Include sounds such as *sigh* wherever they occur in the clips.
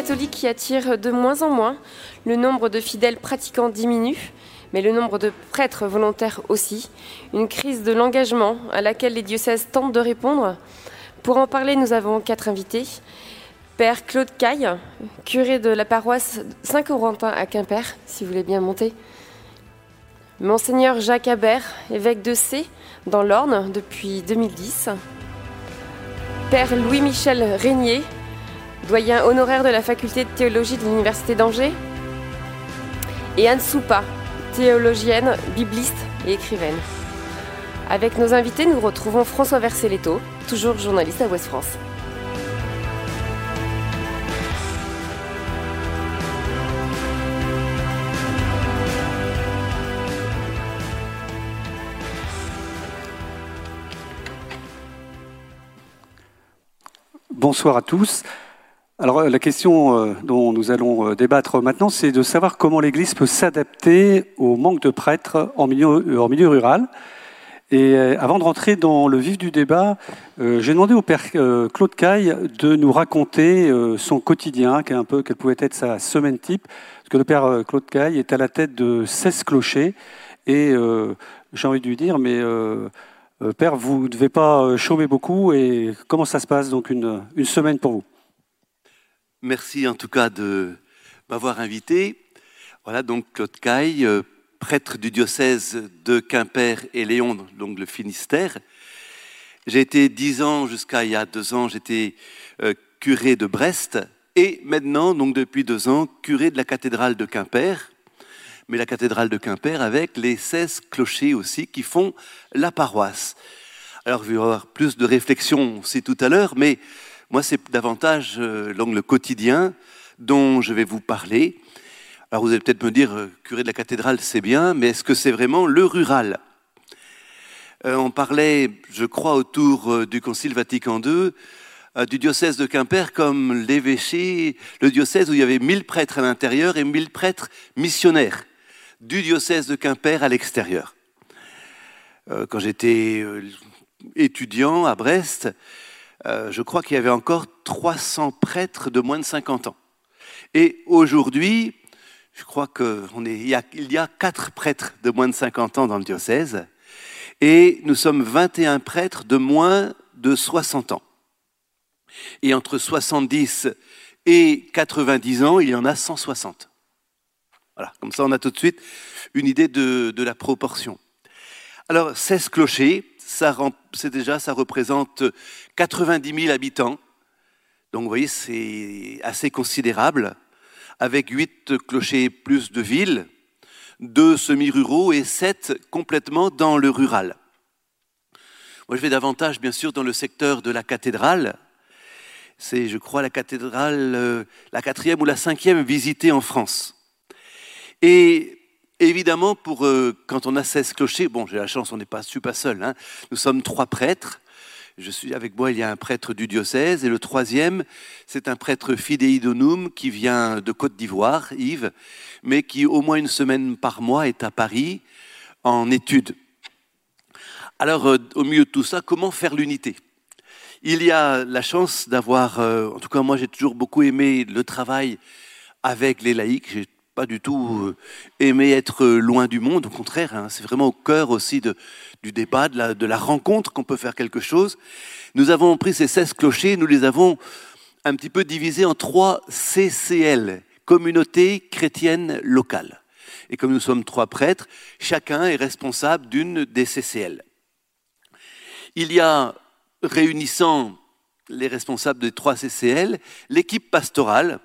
catholique qui attire de moins en moins, le nombre de fidèles pratiquants diminue, mais le nombre de prêtres volontaires aussi. Une crise de l'engagement à laquelle les diocèses tentent de répondre. Pour en parler, nous avons quatre invités. Père Claude Caille, curé de la paroisse Saint-Corentin à Quimper, si vous voulez bien monter. Monseigneur Jacques Habert, évêque de C, dans l'Orne depuis 2010. Père Louis-Michel Régnier, doyen honoraire de la faculté de théologie de l'Université d'Angers. Et Anne Soupa, théologienne, bibliste et écrivaine. Avec nos invités, nous retrouvons François Verselletto, toujours journaliste à Ouest France. Bonsoir à tous. Alors la question euh, dont nous allons euh, débattre maintenant, c'est de savoir comment l'Église peut s'adapter au manque de prêtres en milieu, rural. Et euh, avant de rentrer dans le vif du débat, j'ai demandé au père Claude Caille de nous raconter son quotidien, un peu, quelle pouvait être sa semaine type. Parce que le père Claude Caille est à la tête de 16 clochers. Et j'ai envie de lui dire, mais père, vous ne devez pas chômer beaucoup. Et comment ça se passe donc une semaine pour vous? Merci en tout cas de m'avoir invité. Voilà donc Claude Caille, euh, prêtre du diocèse de Quimper et Léon, donc le Finistère. J'ai été dix ans jusqu'à il y a deux ans, j'étais euh, curé de Brest et maintenant, donc depuis deux ans, curé de la cathédrale de Quimper. Mais la cathédrale de Quimper avec les 16 clochers aussi qui font la paroisse. Alors, il va y avoir plus de réflexion aussi tout à l'heure, mais moi, c'est davantage euh, l'angle quotidien dont je vais vous parler. Alors vous allez peut-être me dire, euh, curé de la cathédrale, c'est bien, mais est-ce que c'est vraiment le rural? Euh, On parlait, je crois, autour du Concile Vatican II, du diocèse de Quimper comme l'évêché, le diocèse où il y avait 1000 prêtres à l'intérieur et 1000 prêtres missionnaires, du diocèse de Quimper à l'extérieur. Quand j'étais étudiant à Brest, euh, je crois qu'il y avait encore 300 prêtres de moins de 50 ans. Et aujourd'hui, je crois qu'il y, a, il y a 4 prêtres de moins de 50 ans dans le diocèse, et nous sommes 21 prêtres de moins de 60 ans. Et entre 70 et 90 ans, il y en a 160. Voilà, comme ça on a tout de suite une idée de, de la proportion. Alors, 16 clochers, ça, c'est déjà, ça représente 90 000 habitants. Donc vous voyez, c'est assez considérable, avec 8 clochers plus de villes, 2 semi-ruraux et 7 complètement dans le rural. Moi, je vais davantage, bien sûr, dans le secteur de la cathédrale. C'est, je crois, la cathédrale, euh, la quatrième ou la cinquième visitée en France. Et évidemment, euh, quand on a 16 clochers, bon, j'ai la chance, on n'est pas, super seul. Hein. Nous sommes trois prêtres. Je suis avec moi, il y a un prêtre du diocèse, et le troisième, c'est un prêtre fidéidonum qui vient de Côte d'Ivoire, Yves, mais qui au moins une semaine par mois est à Paris en études. Alors, euh, au milieu de tout ça, comment faire l'unité? Il y a la chance d'avoir, euh, en tout cas moi j'ai toujours beaucoup aimé le travail avec les laïcs, pas du tout euh, aimer être loin du monde, au contraire, hein, c'est vraiment au cœur aussi du débat, de la, de la rencontre qu'on peut faire quelque chose. Nous avons pris ces 16 clochers, nous les avons un petit peu divisés en trois CCL, communauté chrétienne locale. Et comme nous sommes trois prêtres, chacun est responsable d'une des CCL. Il y a, réunissant les responsables des trois CCL, l'équipe pastorale,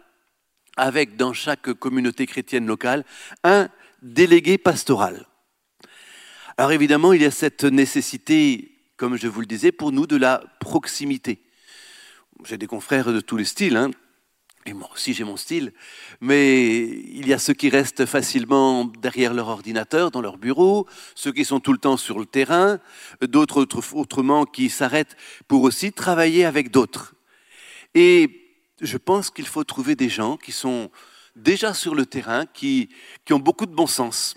avec dans chaque communauté chrétienne locale un délégué pastoral. Alors évidemment, il y a cette nécessité, comme je vous le disais, pour nous de la proximité. J'ai des confrères de tous les styles, hein, et moi aussi j'ai mon style, mais il y a ceux qui restent facilement derrière leur ordinateur, dans leur bureau, ceux qui sont tout le temps sur le terrain, d'autres autrement qui s'arrêtent pour aussi travailler avec d'autres. Et je pense qu'il faut trouver des gens qui sont déjà sur le terrain, qui, qui ont beaucoup de bon sens.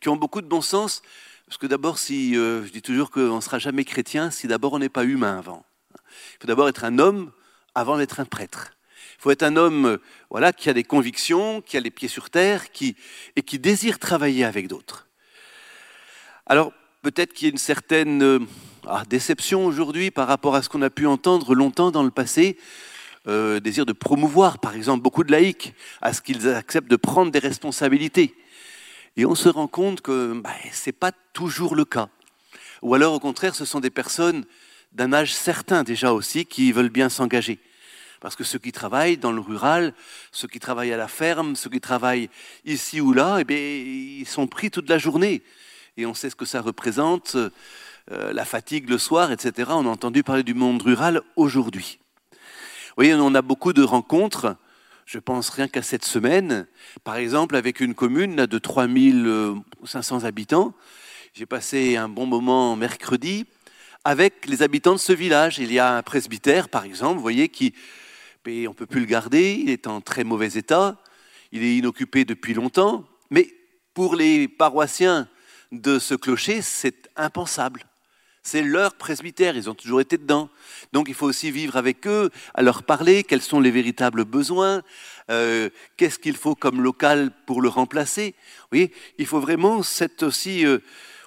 Qui ont beaucoup de bon sens, parce que d'abord, si, euh, je dis toujours qu'on ne sera jamais chrétien si d'abord on n'est pas humain avant. Il faut d'abord être un homme avant d'être un prêtre. Il faut être un homme voilà, qui a des convictions, qui a les pieds sur terre qui, et qui désire travailler avec d'autres. Alors, peut-être qu'il y a une certaine euh, ah, déception aujourd'hui par rapport à ce qu'on a pu entendre longtemps dans le passé. Euh, désir de promouvoir, par exemple, beaucoup de laïcs à ce qu'ils acceptent de prendre des responsabilités. Et on se rend compte que bah, ce n'est pas toujours le cas. Ou alors, au contraire, ce sont des personnes d'un âge certain déjà aussi qui veulent bien s'engager. Parce que ceux qui travaillent dans le rural, ceux qui travaillent à la ferme, ceux qui travaillent ici ou là, eh bien, ils sont pris toute la journée. Et on sait ce que ça représente, euh, la fatigue le soir, etc. On a entendu parler du monde rural aujourd'hui. Vous voyez, on a beaucoup de rencontres. Je pense rien qu'à cette semaine, par exemple, avec une commune de 3500 habitants. J'ai passé un bon moment mercredi avec les habitants de ce village. Il y a un presbytère, par exemple, vous voyez, qui, on ne peut plus le garder, il est en très mauvais état, il est inoccupé depuis longtemps, mais pour les paroissiens de ce clocher, c'est impensable. C'est leur presbytère, ils ont toujours été dedans. Donc il faut aussi vivre avec eux, à leur parler, quels sont les véritables besoins, euh, qu'est-ce qu'il faut comme local pour le remplacer. Vous voyez, il faut vraiment cette aussi... Euh,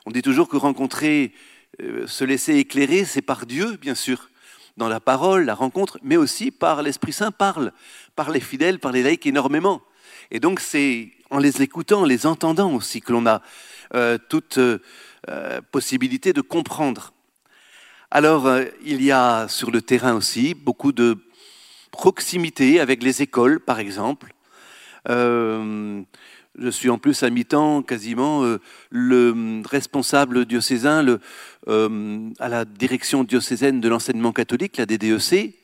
on dit toujours que rencontrer euh, se laisser éclairer, c'est par Dieu, bien sûr, dans la parole, la rencontre, mais aussi par l'Esprit Saint, parle, par les fidèles, par les laïcs énormément. Et donc c'est en les écoutant, en les entendant aussi, que l'on a toute euh, possibilité de comprendre. Alors il y a sur le terrain aussi beaucoup de proximité avec les écoles, par exemple. Je suis en plus à mi-temps quasiment euh, le responsable diocésain euh, à la direction diocésaine de l'enseignement catholique, la DDEC.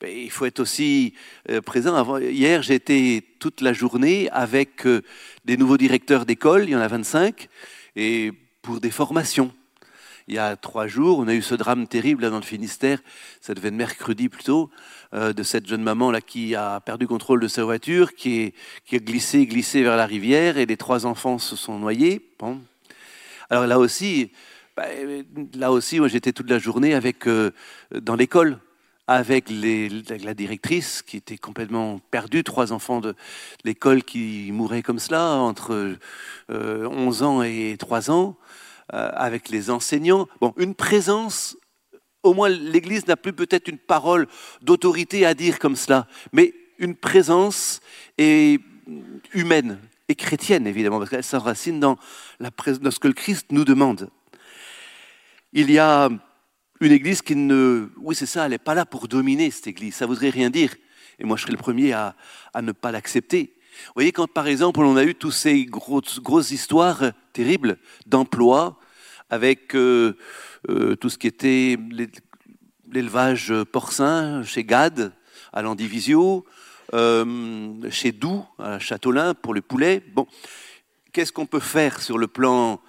Ben, il faut être aussi euh, présent. hier, j'ai été toute la journée avec des nouveaux directeurs d'école, il y en a 25, et pour des formations il y a trois jours, on a eu ce drame terrible là dans le Finistère, ça devait être mercredi plutôt, euh, de cette jeune maman là qui a perdu contrôle de sa voiture, qui, a glissé, glissé vers la rivière et les trois enfants se sont noyés. Bon. Alors là aussi, bah, là aussi, moi j'étais toute la journée avec euh, dans l'école avec la directrice qui était complètement perdue, trois enfants de l'école qui mouraient comme cela entre 11 euh, ans et 3 ans. Euh, avec les enseignants. Bon, une présence, au moins l'Église n'a plus peut-être une parole d'autorité à dire comme cela, mais une présence est humaine et chrétienne, évidemment, parce qu'elle s'enracine dans, la, dans ce que le Christ nous demande. Il y a une Église qui ne... Oui, c'est ça, elle n'est pas là pour dominer cette Église, ça voudrait rien dire. Et moi, je serais le premier à, à ne pas l'accepter. Vous voyez, quand par exemple on a eu toutes ces grosses, histoires terribles d'emploi, avec euh, euh, tout ce qui était l'élevage porcin chez Gad, à l'Andivisio, euh, chez Doux, à Châteaulin, pour le poulet. Bon, qu'est-ce qu'on peut faire sur le plan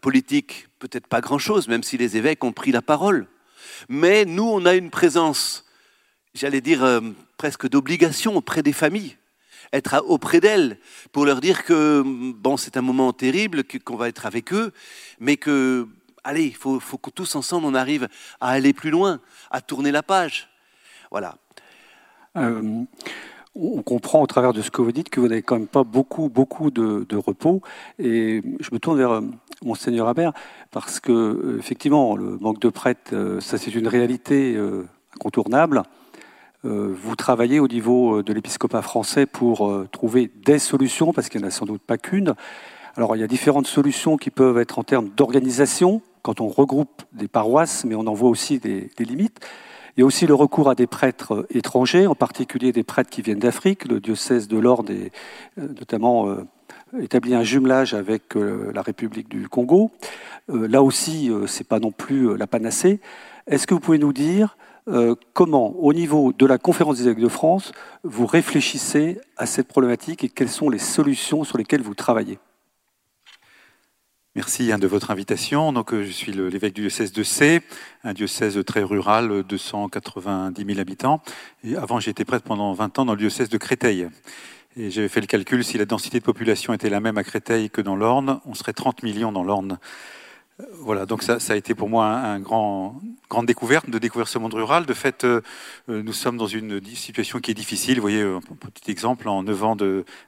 politique? Peut-être pas grand-chose, même si les évêques ont pris la parole. Mais nous, on a une présence, j'allais dire, presque d'obligation auprès des familles être auprès d'elles pour leur dire que bon, c'est un moment terrible, qu'on va être avec eux, mais que, allez, il faut, faut que tous ensemble on arrive à aller plus loin, à tourner la page. Voilà. Euh, on comprend au travers de ce que vous dites que vous n'avez quand même pas beaucoup, beaucoup de, repos. Et je me tourne vers euh, Monseigneur Habert parce que, euh, effectivement, le manque de prêtres, ça c'est une réalité incontournable. Euh, vous travaillez au niveau euh, de l'épiscopat français pour euh, trouver des solutions, parce qu'il n'y en a sans doute pas qu'une. Alors il y a différentes solutions qui peuvent être en termes d'organisation, quand on regroupe des paroisses, mais on en voit aussi des, limites. Il y a aussi le recours à des prêtres étrangers, en particulier des prêtres qui viennent d'Afrique. Le diocèse de l'Ordre a notamment établi un jumelage avec la République du Congo. Là aussi, ce n'est pas non plus la panacée. Est-ce que vous pouvez nous dire euh, comment, au niveau de la conférence des évêques de France, vous réfléchissez à cette problématique et quelles sont les solutions sur lesquelles vous travaillez? Merci hein, de votre invitation. Donc, euh, je suis l'évêque du diocèse de C, un diocèse très rural, 290 000 habitants. Avant, été prêtre pendant 20 ans dans le diocèse de Créteil. Et j'avais fait le calcul, si la densité de population était la même à Créteil que dans l'Orne, on serait 30 millions dans l'Orne. Voilà, donc ça, a été pour moi un, grand, grande découverte de découvrir ce monde rural. De fait, euh, euh, nous sommes dans une situation qui est difficile. Vous voyez, un petit exemple, en 9 ans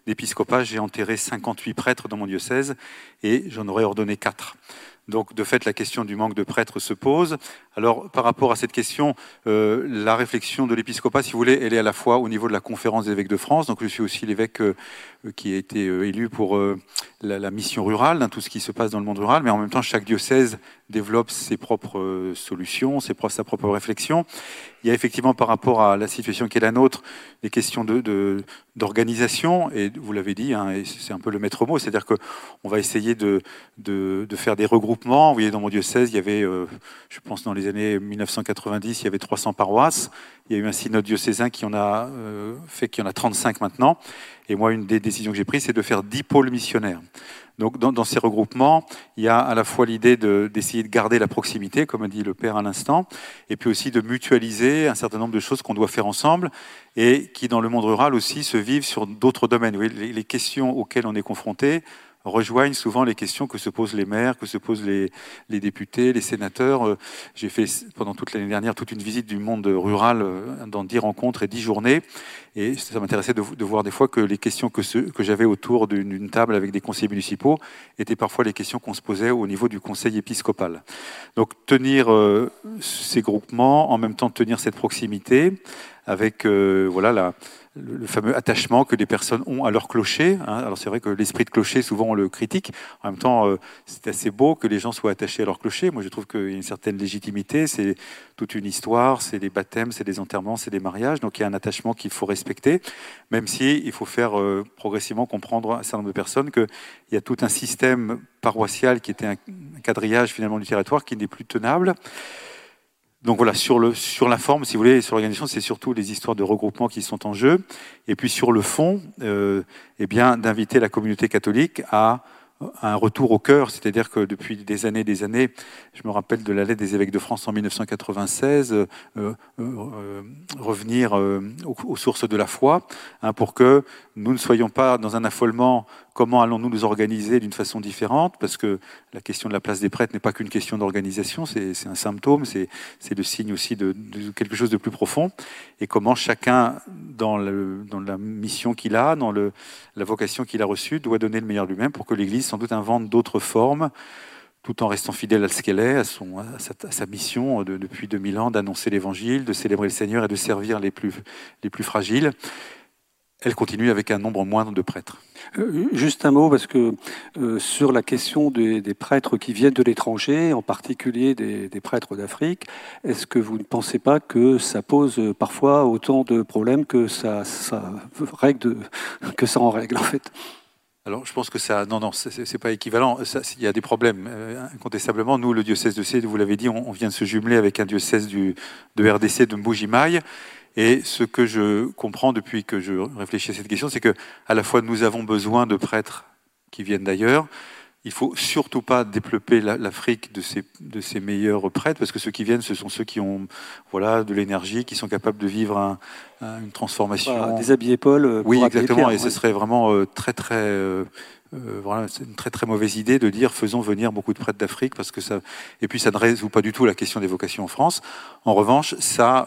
d'épiscopat, j'ai enterré 58 prêtres dans mon diocèse et j'en aurais ordonné 4. Donc, de fait, la question du manque de prêtres se pose. Alors, par rapport à cette question, euh, la réflexion de l'épiscopat, si vous voulez, elle est à la fois au niveau de la conférence des évêques de France. Donc, je suis aussi l'évêque qui a été élu pour la, mission rurale, hein, tout ce qui se passe dans le monde rural. Mais en même temps, chaque diocèse développe ses propres solutions, ses, sa propre réflexion. Il y a effectivement, par rapport à la situation qui est la nôtre, des questions de, d'organisation. Et vous l'avez dit, hein, c'est un peu le maître mot, c'est-à-dire qu'on va essayer de, de, faire des regroupements. Vous voyez, dans mon diocèse, il y avait, je pense, dans les années 1990, il y avait 300 paroisses. Il y a eu un synode diocésain qui en a euh, fait qu'il y en a 35 maintenant. Et moi, une des décisions que j'ai prises, c'est de faire 10 pôles missionnaires. Donc, dans, ces regroupements, il y a à la fois l'idée d'essayer de, garder la proximité, comme a dit le père à l'instant, et puis aussi de mutualiser un certain nombre de choses qu'on doit faire ensemble et qui, dans le monde rural aussi, se vivent sur d'autres domaines. les questions auxquelles on est confronté, rejoignent souvent les questions que se posent les maires, que se posent les, députés, les sénateurs. Euh, j'ai fait pendant toute l'année dernière toute une visite du monde rural euh, dans dix rencontres et dix journées. Et ça m'intéressait de, voir des fois que les questions que, j'avais autour d'une table avec des conseillers municipaux étaient parfois les questions qu'on se posait au niveau du conseil épiscopal. Donc tenir euh, ces groupements, en même temps tenir cette proximité avec voilà la le, fameux attachement que les personnes ont à leur clocher. Hein. Alors c'est vrai que l'esprit de clocher, souvent on le critique. En même temps, euh, c'est assez beau que les gens soient attachés à leur clocher. Moi, je trouve qu'il y a une certaine légitimité. C'est toute une histoire, c'est des baptêmes, c'est des enterrements, c'est des mariages. Donc il y a un attachement qu'il faut respecter, même si il faut faire euh, progressivement comprendre à un certain nombre de personnes qu'il y a tout un système paroissial qui était un quadrillage finalement du territoire qui n'est plus tenable. Donc voilà, sur, le, sur la forme, si vous voulez, sur l'organisation, c'est surtout les histoires de regroupement qui sont en jeu. Et puis sur le fond, euh, eh bien, d'inviter la communauté catholique à un retour au cœur, c'est-à-dire que depuis des années et des années, je me rappelle de la lettre des évêques de France en 1996, euh, euh, euh, revenir aux, sources de la foi, hein, pour que nous ne soyons pas dans un affolement, comment allons-nous nous organiser d'une façon différente, parce que la question de la place des prêtres n'est pas qu'une question d'organisation, c'est un symptôme, c'est le signe aussi de, quelque chose de plus profond, et comment chacun, dans, la mission qu'il a, dans la vocation qu'il a reçue, doit donner le meilleur lui-même pour que l'Église sans doute invente d'autres formes, tout en restant fidèle à ce qu'elle est, à, son, à, sa, mission de, depuis 2000 ans d'annoncer l'Évangile, de célébrer le Seigneur et de servir les plus, les plus fragiles. Elle continue avec un nombre moindre de prêtres. Euh, juste un mot, parce que euh, sur la question des, prêtres qui viennent de l'étranger, en particulier des, prêtres d'Afrique, est-ce que vous ne pensez pas que ça pose parfois autant de problèmes que ça, ça règle *laughs* que ça en règle en fait? Alors, je pense que ça, non, non, c'est pas équivalent. Il y a des problèmes, euh, incontestablement. Nous, le diocèse de C, vous l'avez dit, on, vient de se jumeler avec un diocèse du, de RDC de Mboujimaï. Et ce que je comprends depuis que je réfléchis à cette question, c'est que à la fois nous avons besoin de prêtres qui viennent d'ailleurs, il faut surtout pas développer l'Afrique de ses, de ses meilleurs prêtres, parce que ceux qui viennent, ce sont ceux qui ont voilà, de l'énergie, qui sont capables de vivre une transformation. Voilà, déshabiller Paul. Euh, oui, exactement. et ce serait vraiment euh, très, très. Euh, voilà, c'est une très très mauvaise idée de dire faisons venir beaucoup de prêtres d'Afrique parce que ça et puis ça ne résout pas du tout la question des vocations en France. En revanche, ça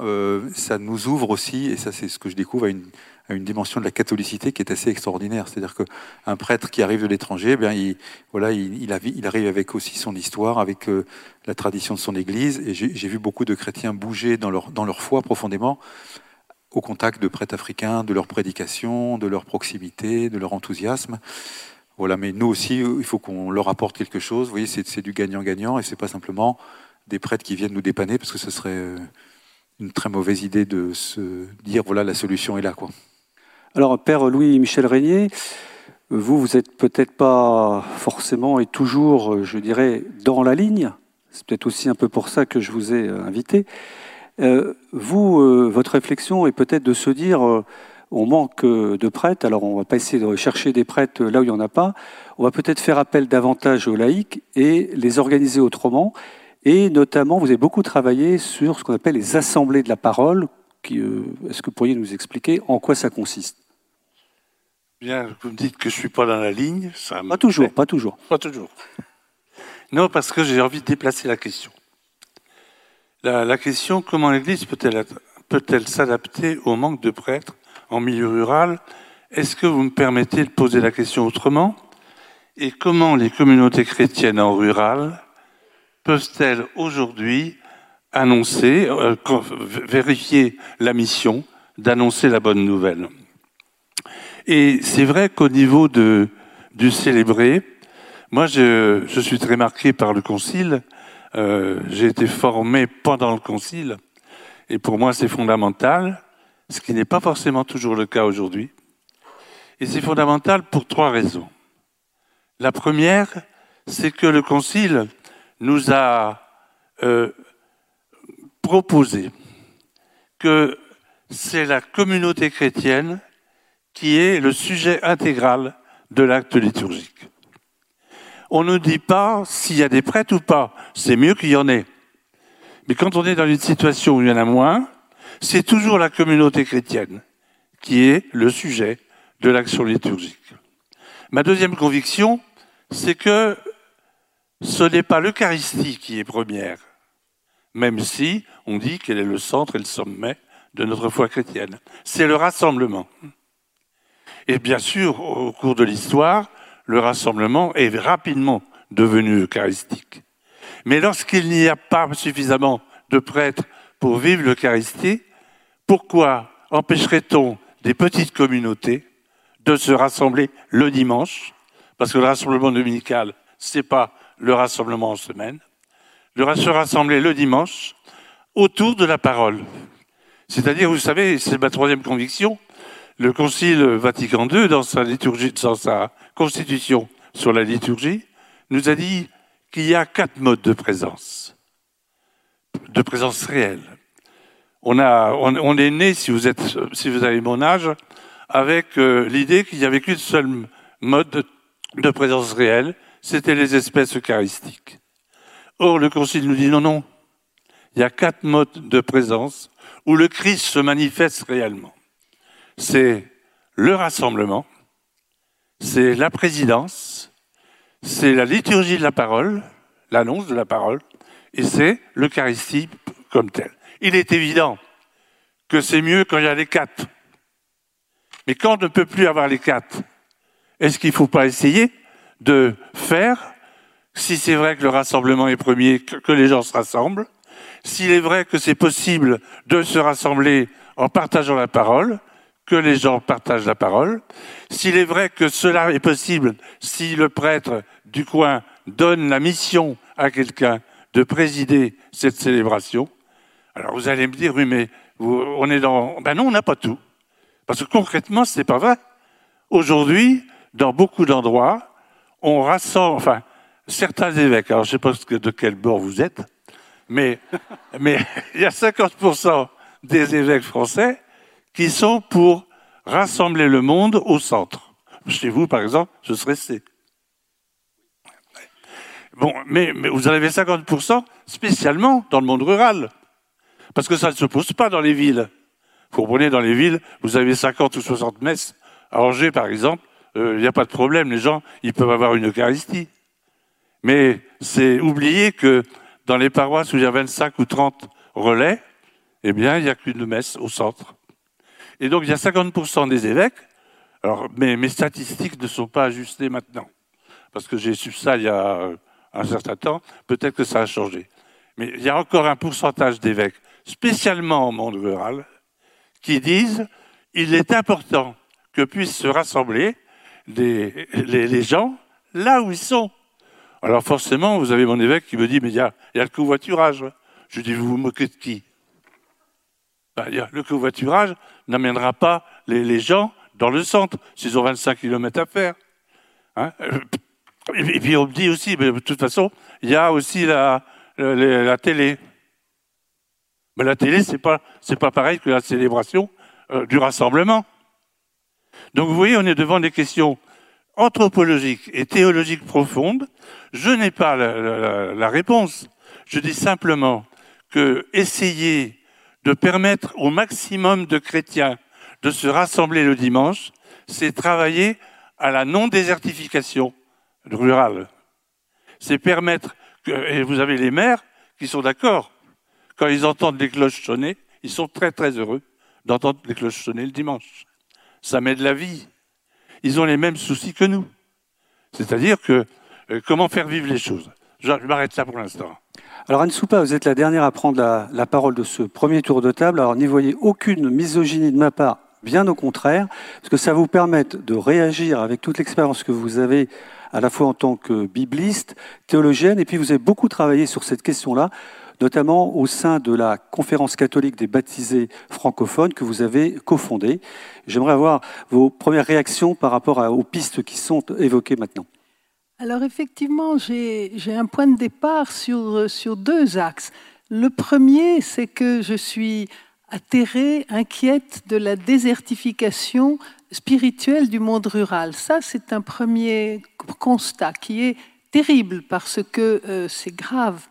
ça nous ouvre aussi et ça c'est ce que je découvre à une à une dimension de la catholicité qui est assez extraordinaire. C'est-à-dire qu'un prêtre qui arrive de l'étranger, eh bien, il, voilà, il, il, arrive avec aussi son histoire, avec euh, la tradition de son Église. Et j'ai vu beaucoup de chrétiens bouger dans leur, dans leur foi profondément au contact de prêtres africains, de leur prédication, de leur proximité, de leur enthousiasme. Voilà, mais nous aussi, il faut qu'on leur apporte quelque chose. Vous voyez, c'est du gagnant-gagnant et c'est pas simplement des prêtres qui viennent nous dépanner parce que ce serait euh, une très mauvaise idée de se dire voilà la solution est là. Alors, Père Louis-Michel Régnier, vous, vous n'êtes peut-être pas forcément et toujours, je dirais, dans la ligne. C'est peut-être aussi un peu pour ça que je vous ai euh, invité. Euh, vous, euh, votre réflexion est peut-être de se dire, on manque de prêtres, alors on va pas essayer de chercher des prêtres là où il n'y en a pas, on va peut-être faire appel davantage aux laïcs et les organiser autrement. Et notamment, vous avez beaucoup travaillé sur ce qu'on appelle les assemblées de la parole. Est-ce que vous pourriez nous expliquer en quoi ça consiste? Bien, vous me dites que je suis pas dans la ligne. Ça pas toujours, pas toujours. Pas *laughs* toujours. Non, parce que j'ai envie de déplacer la question. La, question, comment l'Église peut-elle peut s'adapter au manque de prêtres en milieu rural Est-ce que vous me permettez de poser la question autrement? Et comment les communautés chrétiennes en rural peuvent-elles aujourd'hui annoncer, euh, vérifier la mission d'annoncer la bonne nouvelle? Et c'est vrai qu'au niveau du célébré, moi je, je suis très marqué par le concile. Euh, j'ai été formé pendant le concile, et pour moi c'est fondamental, ce qui n'est pas forcément toujours le cas aujourd'hui. Et c'est fondamental pour trois raisons. La première, c'est que le concile nous a euh, proposé que c'est la communauté chrétienne qui est le sujet intégral de l'acte liturgique. On ne dit pas s'il y a des prêtres ou pas. C'est mieux qu'il y en ait. Mais quand on est dans une situation où il y en a moins, c'est toujours la communauté chrétienne qui est le sujet de l'action liturgique. Ma deuxième conviction, c'est que ce n'est pas l'Eucharistie qui est première, même si on dit qu'elle est le centre et le sommet de notre foi chrétienne. C'est le rassemblement. Et bien sûr, au cours de l'histoire, le rassemblement est rapidement devenu eucharistique. Mais lorsqu'il n'y a pas suffisamment de prêtres pour vivre l'Eucharistie, pourquoi empêcherait-on des petites communautés de se rassembler le dimanche? Parce que le rassemblement dominical, c'est pas le rassemblement en semaine. De se rassembler le dimanche autour de la parole. C'est-à-dire, vous savez, c'est ma troisième conviction, le Concile Vatican II, dans sa liturgie, dans sa constitution sur la liturgie, nous a dit qu'il y a quatre modes de présence, de présence réelle. On, a, on, est né, si vous, êtes, si vous avez mon âge, avec euh, l'idée qu'il n'y avait qu'une seule mode de, de présence réelle, c'était les espèces eucharistiques. Or, le Concile nous dit non, non, il y a quatre modes de présence où le Christ se manifeste réellement. C'est le rassemblement, c'est la présidence, c'est la liturgie de la parole, l'annonce de la parole, et c'est l'Eucharistie comme telle. Il est évident que c'est mieux quand il y a les quatre. Mais quand on ne peut plus avoir les quatre, est-ce qu'il ne faut pas essayer de faire, si c'est vrai que le rassemblement est premier, que les gens se rassemblent, s'il est vrai que c'est possible de se rassembler en partageant la parole, que les gens partagent la parole. S'il est vrai que cela est possible si le prêtre du coin donne la mission à quelqu'un de présider cette célébration, alors vous allez me dire, oui, mais on est dans... Ben non, on n'a pas tout. Parce que concrètement, ce n'est pas vrai. Aujourd'hui, dans beaucoup d'endroits, on rassemble, enfin, certains évêques, alors je ne sais pas de quel bord vous êtes, mais, *laughs* mais il y a 50% des évêques français qui sont pour rassembler le monde au centre. Chez vous, par exemple, ce serait C. Bon, mais, vous en avez 50% spécialement dans le monde rural. Parce que ça ne se pose pas dans les villes. Vous comprenez, dans les villes, vous avez 50 ou 60 messes. À Angers, par exemple, euh, il n'y a pas de problème. Les gens, ils peuvent avoir une Eucharistie. Mais c'est oublier que dans les paroisses où il y a 25 ou 30 relais, eh bien, il n'y a qu'une messe au centre. Et donc, il y a 50% des évêques. Alors, mais mes statistiques ne sont pas ajustées maintenant. Parce que j'ai su ça il y a un certain temps. Peut-être que ça a changé. Mais il y a encore un pourcentage d'évêques, spécialement au monde rural, qui disent il est important que puissent se rassembler les, gens là où ils sont. Alors forcément, vous avez mon évêque qui me dit, mais il y a, il y a le covoiturage. Je dis, vous vous moquez de qui? Ben, Le covoiturage, n'amènera pas les, gens dans le centre, s'ils ont 25 km à faire. Hein. et puis on me dit aussi, mais de toute façon, il y a aussi la, la, télé. Mais la télé, c'est pas pas pareil que la célébration euh, du rassemblement. Donc vous voyez, on est devant des questions anthropologiques et théologiques profondes. Je n'ai pas la, la, réponse. Je dis simplement que essayer de permettre au maximum de chrétiens de se rassembler le dimanche, c'est travailler à la non-désertification rurale. C'est permettre Et vous avez les maires qui sont d'accord. Quand ils entendent les cloches sonner, ils sont très très heureux d'entendre les cloches sonner le dimanche. Ça met de la vie. Ils ont les mêmes soucis que nous. C'est-à-dire que euh, comment faire vivre les choses? Je, m'arrête là pour l'instant. Alors Anne Soupa, vous êtes la dernière à prendre la, la parole de ce premier tour de table. Alors n'y voyez aucune misogynie de ma part, bien au contraire, parce que ça vous permet de réagir avec toute l'expérience que vous avez à la fois en tant que bibliste, théologienne, et puis vous avez beaucoup travaillé sur cette question-là, notamment au sein de la conférence catholique des baptisés francophones que vous avez cofondée. J'aimerais avoir vos premières réactions par rapport aux pistes qui sont évoquées maintenant. Alors effectivement, j'ai un point de départ sur, sur deux axes. Le premier, c'est que je suis atterrée, inquiète de la désertification spirituelle du monde rural. Ça, c'est un premier constat qui est terrible parce que euh, c'est grave.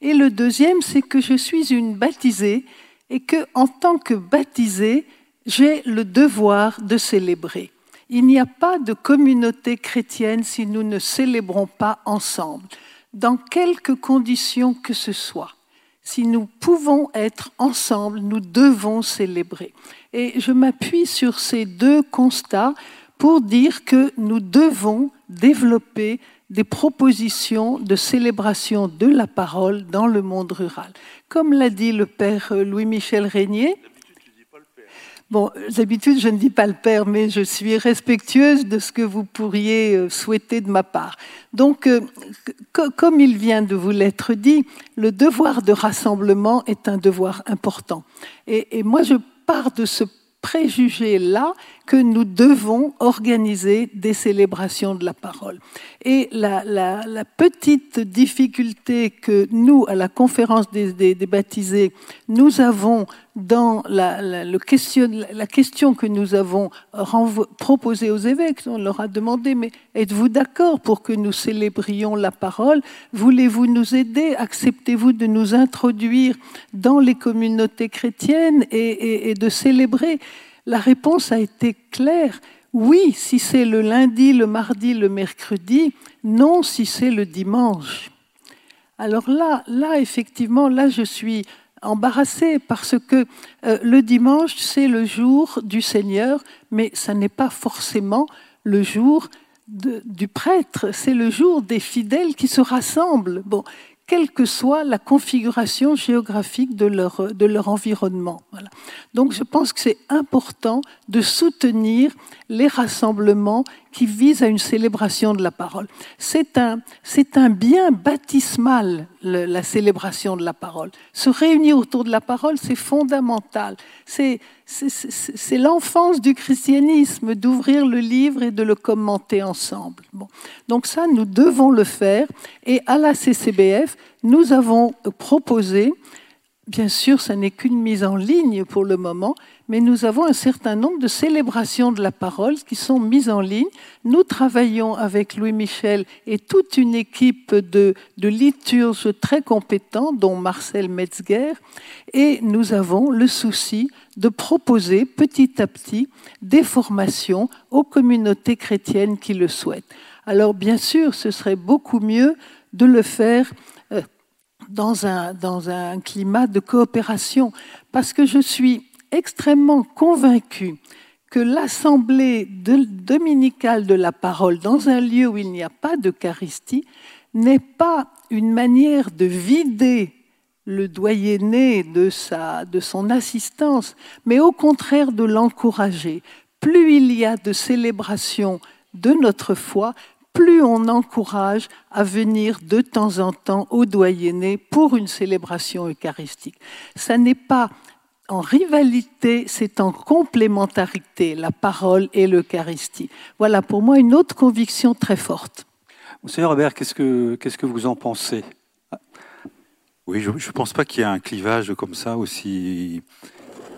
Et le deuxième, c'est que je suis une baptisée et que, en tant que baptisée, j'ai le devoir de célébrer. Il n'y a pas de communauté chrétienne si nous ne célébrons pas ensemble, dans quelque conditions que ce soit. Si nous pouvons être ensemble, nous devons célébrer. Et je m'appuie sur ces deux constats pour dire que nous devons développer des propositions de célébration de la parole dans le monde rural. Comme l'a dit le père Louis-Michel Régnier, Bon, d'habitude, je ne dis pas le père, mais je suis respectueuse de ce que vous pourriez euh, souhaiter de ma part. Donc, euh, comme il vient de vous l'être dit, le devoir de rassemblement est un devoir important. Et, moi, je pars de ce préjugé là que nous devons organiser des célébrations de la parole. Et la, petite difficulté que nous, à la conférence des, baptisés, nous avons dans la, question, la question que nous avons proposée aux évêques, on leur a demandé, mais êtes-vous d'accord pour que nous célébrions la parole? Voulez-vous nous aider? Acceptez-vous de nous introduire dans les communautés chrétiennes et de célébrer? La réponse a été claire. Oui, si c'est le lundi, le mardi, le mercredi. Non, si c'est le dimanche. Alors là, là, effectivement, là, je suis embarrassée parce que euh, le dimanche, c'est le jour du Seigneur, mais ça n'est pas forcément le jour du prêtre, c'est le jour des fidèles qui se rassemblent. Bon, quelle que soit la configuration géographique de leur, environnement. Donc je pense que c'est important de soutenir les rassemblements qui visent à une célébration de la parole. C'est un, c'est un bien baptismal, la célébration de la parole. Se réunir autour de la parole, c'est fondamental. C'est, c'est l'enfance du christianisme, d'ouvrir le livre et de le commenter ensemble. Bon. Donc ça, nous devons le faire. Et à la CCBF, nous avons proposé, bien sûr, ça n'est qu'une mise en ligne pour le moment, mais nous avons un certain nombre de célébrations de la parole qui sont mises en ligne. Nous travaillons avec Louis Michel et toute une équipe de, de liturges très compétents, dont Marcel Metzger, et nous avons le souci de proposer petit à petit des formations aux communautés chrétiennes qui le souhaitent. Alors bien sûr, ce serait beaucoup mieux de le faire euh, dans un, dans un climat de coopération, parce que je suis extrêmement convaincu que l'assemblée dominicale de la parole dans un lieu où il n'y a pas d'Eucharistie n'est pas une manière de vider le doyenné de, sa, de son assistance, mais au contraire de l'encourager. Plus il y a de célébration de notre foi, plus on encourage à venir de temps en temps au doyenné pour une célébration eucharistique. Ça n'est pas en rivalité, c'est en complémentarité, la parole et l'Eucharistie. Voilà pour moi une autre conviction très forte. Monsieur Robert, qu'est-ce que, qu'est-ce que vous en pensez? Oui, je ne pense pas qu'il y ait un clivage comme ça aussi.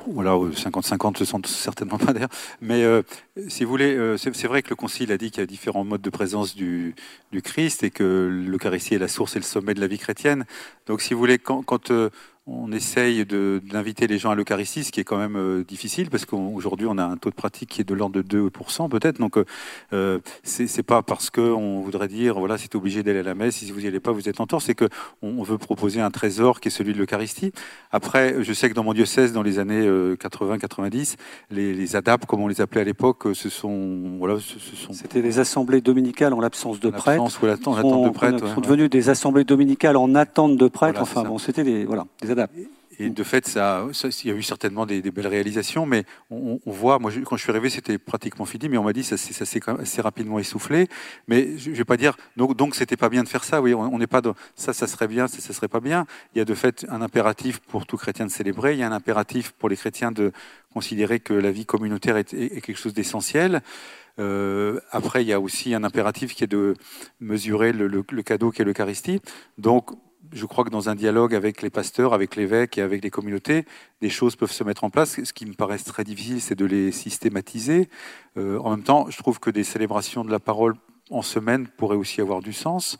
Voilà, 50-50 se sentent certainement pas d'ailleurs. Mais euh, si vous voulez, euh, c'est, vrai que le Concile a dit qu'il y a différents modes de présence du, du Christ et que l'Eucharistie est la source et le sommet de la vie chrétienne. Donc si vous voulez, quand, quand euh, on essaye d'inviter les gens à l'Eucharistie, ce qui est quand même euh, difficile parce qu'aujourd'hui on a un taux de pratique qui est de l'ordre de 2% peut-être. Donc euh, euh c'est pas parce qu'on voudrait dire voilà c'est obligé d'aller à la messe, si vous n'y allez pas vous êtes en tort, c'est qu'on on veut proposer un trésor qui est celui de l'Eucharistie. Après, je sais que dans mon diocèse, dans les années 80-90, les, les ADAP, comme on les appelait à l'époque, ce sont voilà, ce, sont. C'était des assemblées dominicales en l'absence de prêtres. Ou en de prêtres. Sont, devenues des assemblées dominicales en attente de prêtres. enfin bon, c'était des voilà des Et de fait, il y a eu certainement des, belles réalisations, mais on, voit, moi, quand je suis arrivé, c'était pratiquement fini, mais on m'a dit ça, ça s'est assez rapidement essoufflé. Mais je ne vais pas dire, donc, donc c'était pas bien de faire ça. Oui, on n'est pas dans, ça, ça serait bien, ça, ça serait pas bien. Il y a de fait un impératif pour tout chrétien de célébrer. Il y a un impératif pour les chrétiens de considérer que la vie communautaire est, quelque chose d'essentiel. Euh, après, il y a aussi un impératif qui est de mesurer le, le cadeau qu'est l'Eucharistie. Donc, je crois que dans un dialogue avec les pasteurs, avec l'évêque et avec les communautés, des choses peuvent se mettre en place. Ce qui me paraît très difficile, c'est de les systématiser. Euh, en même temps, je trouve que des célébrations de la parole en semaine pourraient aussi avoir du sens.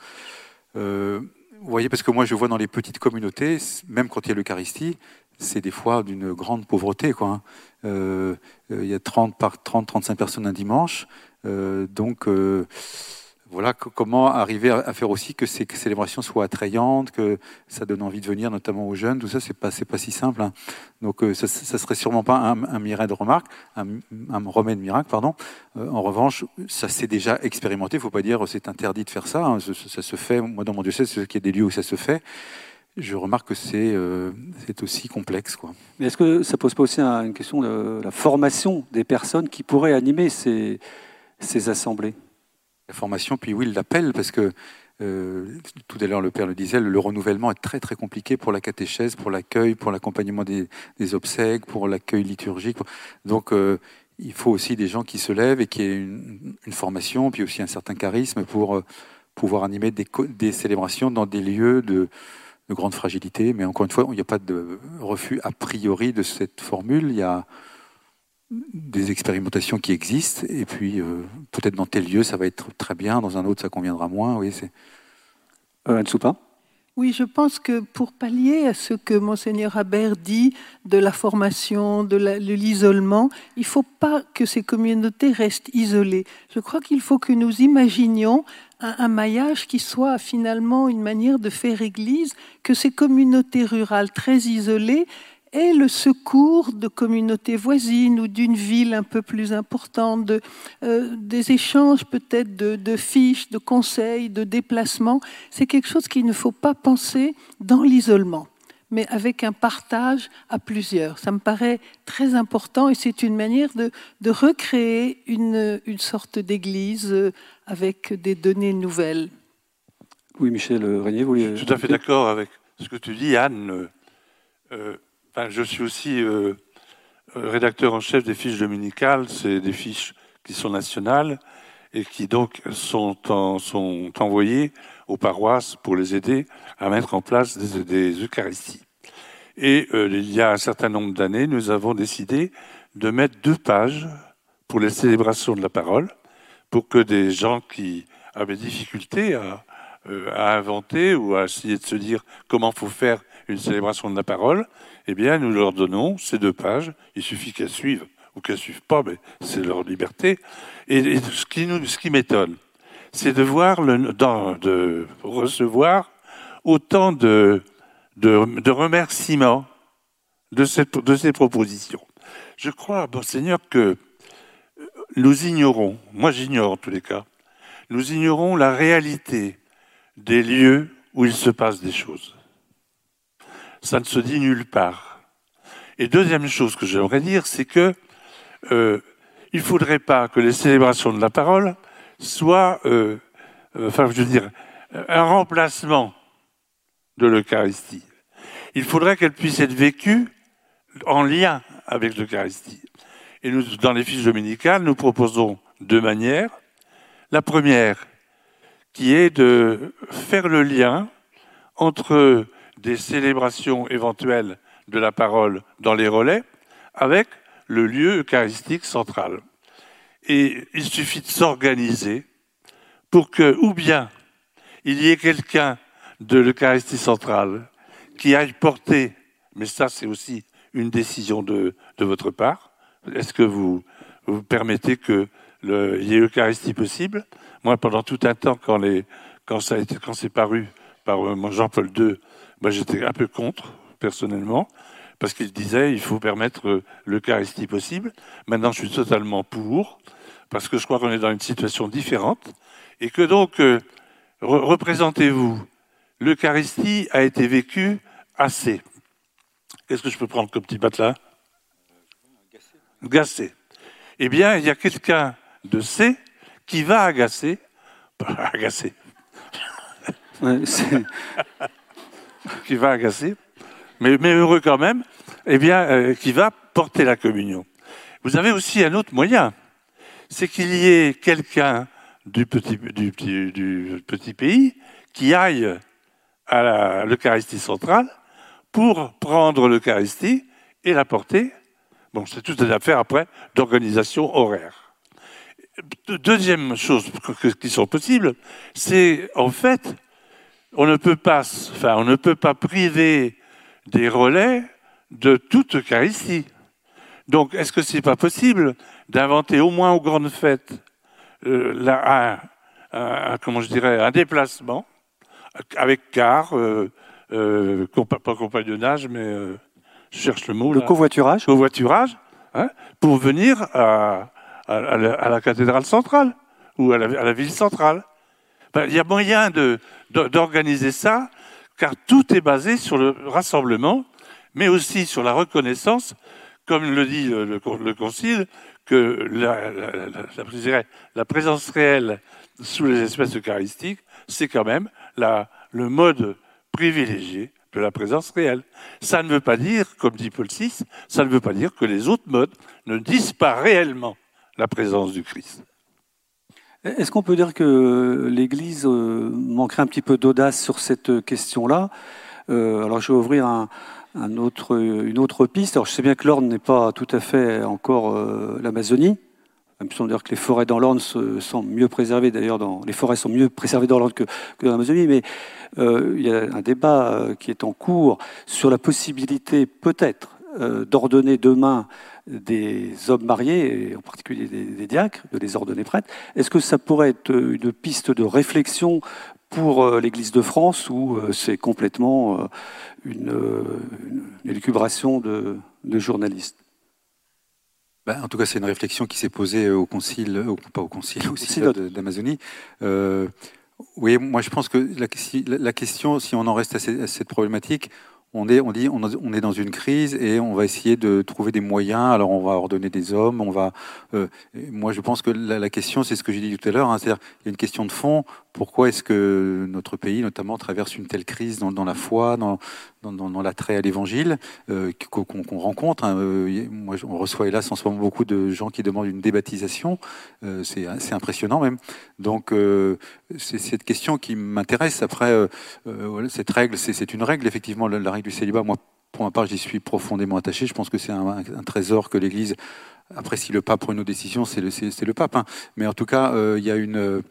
Euh, vous voyez, parce que moi, je vois dans les petites communautés, même quand il y a l'Eucharistie, c'est des fois d'une grande pauvreté. Hein. euh, il y a 30 par 30, 35 personnes un dimanche. donc, voilà comment arriver à faire aussi que ces célébrations soient attrayantes, que ça donne envie de venir, notamment aux jeunes. Tout ça, c'est pas pas si simple. Hein. Donc, euh, ça, ça serait sûrement pas un, miracle remarque, un, remède miracle, pardon. Euh, en revanche, ça s'est déjà expérimenté. Il faut pas dire c'est interdit de faire ça. Hein. Ça, se fait. Moi, dans mon diocèse, c'est y a des lieux où ça se fait. Je remarque que c'est euh, aussi complexe. Mais est-ce que ça pose pas aussi une question de la formation des personnes qui pourraient animer ces assemblées? La formation, puis oui, l'appel, parce que euh, tout à l'heure le Père le disait, le, renouvellement est très très compliqué pour la catéchèse, pour l'accueil, pour l'accompagnement des, obsèques, pour l'accueil liturgique. Donc euh, il faut aussi des gens qui se lèvent et qui aient une, formation, puis aussi un certain charisme pour euh, pouvoir animer des, célébrations dans des lieux de, de grande fragilité. Mais encore une fois, il n'y a pas de refus a priori de cette formule. Il y a des expérimentations qui existent, et puis euh, peut-être dans tel lieu ça va être très bien, dans un autre ça conviendra moins. Oui, c'est. Euh, oui, je pense que pour pallier à ce que monseigneur Habert dit de la formation, de l'isolement, il ne faut pas que ces communautés restent isolées. Je crois qu'il faut que nous imaginions un, un, maillage qui soit finalement une manière de faire Église, que ces communautés rurales très isolées et le secours de communautés voisines ou d'une ville un peu plus importante, euh, des échanges peut-être de, fiches, de conseils, de déplacements. C'est quelque chose qu'il ne faut pas penser dans l'isolement, mais avec un partage à plusieurs. Ça me paraît très important et c'est une manière de, recréer une, sorte d'église euh, avec des données nouvelles. Oui, Michel Régnier, vous Je suis tout à fait d'accord avec ce que tu dis, Anne. Euh, je suis aussi euh, euh, rédacteur en chef des fiches dominicales. C'est des fiches qui sont nationales et qui donc sont, envoyées aux paroisses pour les aider à mettre en place des, Eucharisties. Et euh, il y a un certain nombre d'années, nous avons décidé de mettre deux pages pour les célébrations de la parole, pour que des gens qui avaient difficulté à, à inventer ou à essayer de se dire comment faut faire une célébration de la parole, eh bien, nous leur donnons ces deux pages. Il suffit qu'elles suivent ou qu'elles suivent pas, mais c'est leur liberté. Et, ce qui, m'étonne, c'est de voir, de recevoir autant de, remerciements de, de ces propositions. Je crois, bon Seigneur, que nous ignorons, moi j'ignore en tous les cas, nous ignorons la réalité des lieux où il se passe des choses ça ne se dit nulle part. Et deuxième chose que j'aimerais dire, c'est que euh, il ne faudrait pas que les célébrations de la parole soient, euh, euh, enfin, je veux dire, un remplacement de l'Eucharistie. Il faudrait qu'elles puissent être vécues en lien avec l'Eucharistie. Et nous, dans les fiches dominicales, nous proposons deux manières. La première, qui est de faire le lien entre des célébrations éventuelles de la parole dans les relais avec le lieu eucharistique central. Et il suffit de s'organiser pour que, ou bien, il y ait quelqu'un de l'Eucharistie centrale qui aille porter mais ça, c'est aussi une décision de, votre part. Est-ce que vous, vous permettez que le, y ait Eucharistie possible? Moi, pendant tout un temps, quand, quand quand c'est paru par euh, Jean-Paul II, moi, j'étais un peu contre, personnellement, parce qu'il disait il faut permettre euh, l'Eucharistie possible. Maintenant, je suis totalement pour, parce que je crois qu'on est dans une situation différente, et que donc, euh, représentez-vous, l'Eucharistie a été vécue assez. Qu'est-ce que je peux prendre comme petit matelas? Gassé. Eh bien, il y a quelqu'un de C qui va agacer, agacer, *laughs* qui va agacer, mais, heureux quand même, eh bien, euh, qui va porter la communion. Vous avez aussi un autre moyen, c'est qu'il y ait quelqu'un du petit, du, du petit pays qui aille à l'Eucharistie centrale pour prendre l'Eucharistie et la porter. Bon, c'est toute une affaire après d'organisation horaire. Deuxième chose qui sont possibles, c'est en fait, on ne peut pas, enfin, on ne peut pas priver des relais de toute Eucharistie. Donc, est-ce que c'est pas possible d'inventer au moins aux grandes fêtes euh, un, comment je dirais, un déplacement avec car, euh, euh, pas compagnonnage, mais je cherche le mot. Le covoiturage Covoiturage, hein, pour venir à, la, cathédrale centrale ou à la, ville centrale. Ben, il y a moyen d'organiser ça, car tout est basé sur le rassemblement, mais aussi sur la reconnaissance, comme le dit le, le Concile, que la, présence réelle sous les espèces eucharistiques, c'est quand même le mode privilégié de la présence réelle. Ça ne veut pas dire, comme dit Paul VI, ça ne veut pas dire que les autres modes ne disent pas réellement la présence du Christ. Est-ce qu'on peut dire que l'Église euh, manquerait un petit peu d'audace sur cette question-là? Euh, Alors je vais ouvrir une autre piste. Alors je sais bien que l'ordre n'est pas tout à fait encore euh, l'Amazonie. Il me semble que les forêts dans l'Orne sont mieux préservées. D'ailleurs, les forêts sont mieux préservées dans l'Orne que, dans l'Amazonie. Mais il y a un débat qui est en cours sur la possibilité, peut-être, d'ordonner demain des hommes mariés, et en particulier des, diacres, de les ordonner prêtres. Est-ce que ça pourrait être une piste de réflexion pour l'Église de France ou c'est complètement une, une élucubration de, de journalistes? Bah, en tout cas, c'est une réflexion qui s'est posée au concile, pas au concile, au synode d'Amazonie. Euh, oui, moi je pense que la, question, si on en reste à cette problématique, on est, on dit, on, est dans une crise et on va essayer de trouver des moyens. Alors, on va ordonner des hommes. On va. Euh, moi, je pense que la, question, c'est ce que j'ai dit tout à l'heure. Hein, c'est-à-dire, il y a une question de fond. Pourquoi est-ce que notre pays, notamment, traverse une telle crise dans, la foi, dans, l'attrait à l'Évangile euh, qu'on rencontre hein, euh, on reçoit hélas en ce moment beaucoup de gens qui demandent une débaptisation. c'est assez impressionnant même. Donc, c'est cette question qui m'intéresse. Après, cette règle, c'est une règle effectivement. La, la du célibat, moi, pour ma part, j'y suis profondément attaché. Je pense que c'est un, trésor que l'Église après, si le pape prend nos décisions, c'est le, pape. Hein. Mais en tout cas, euh, il y, a une,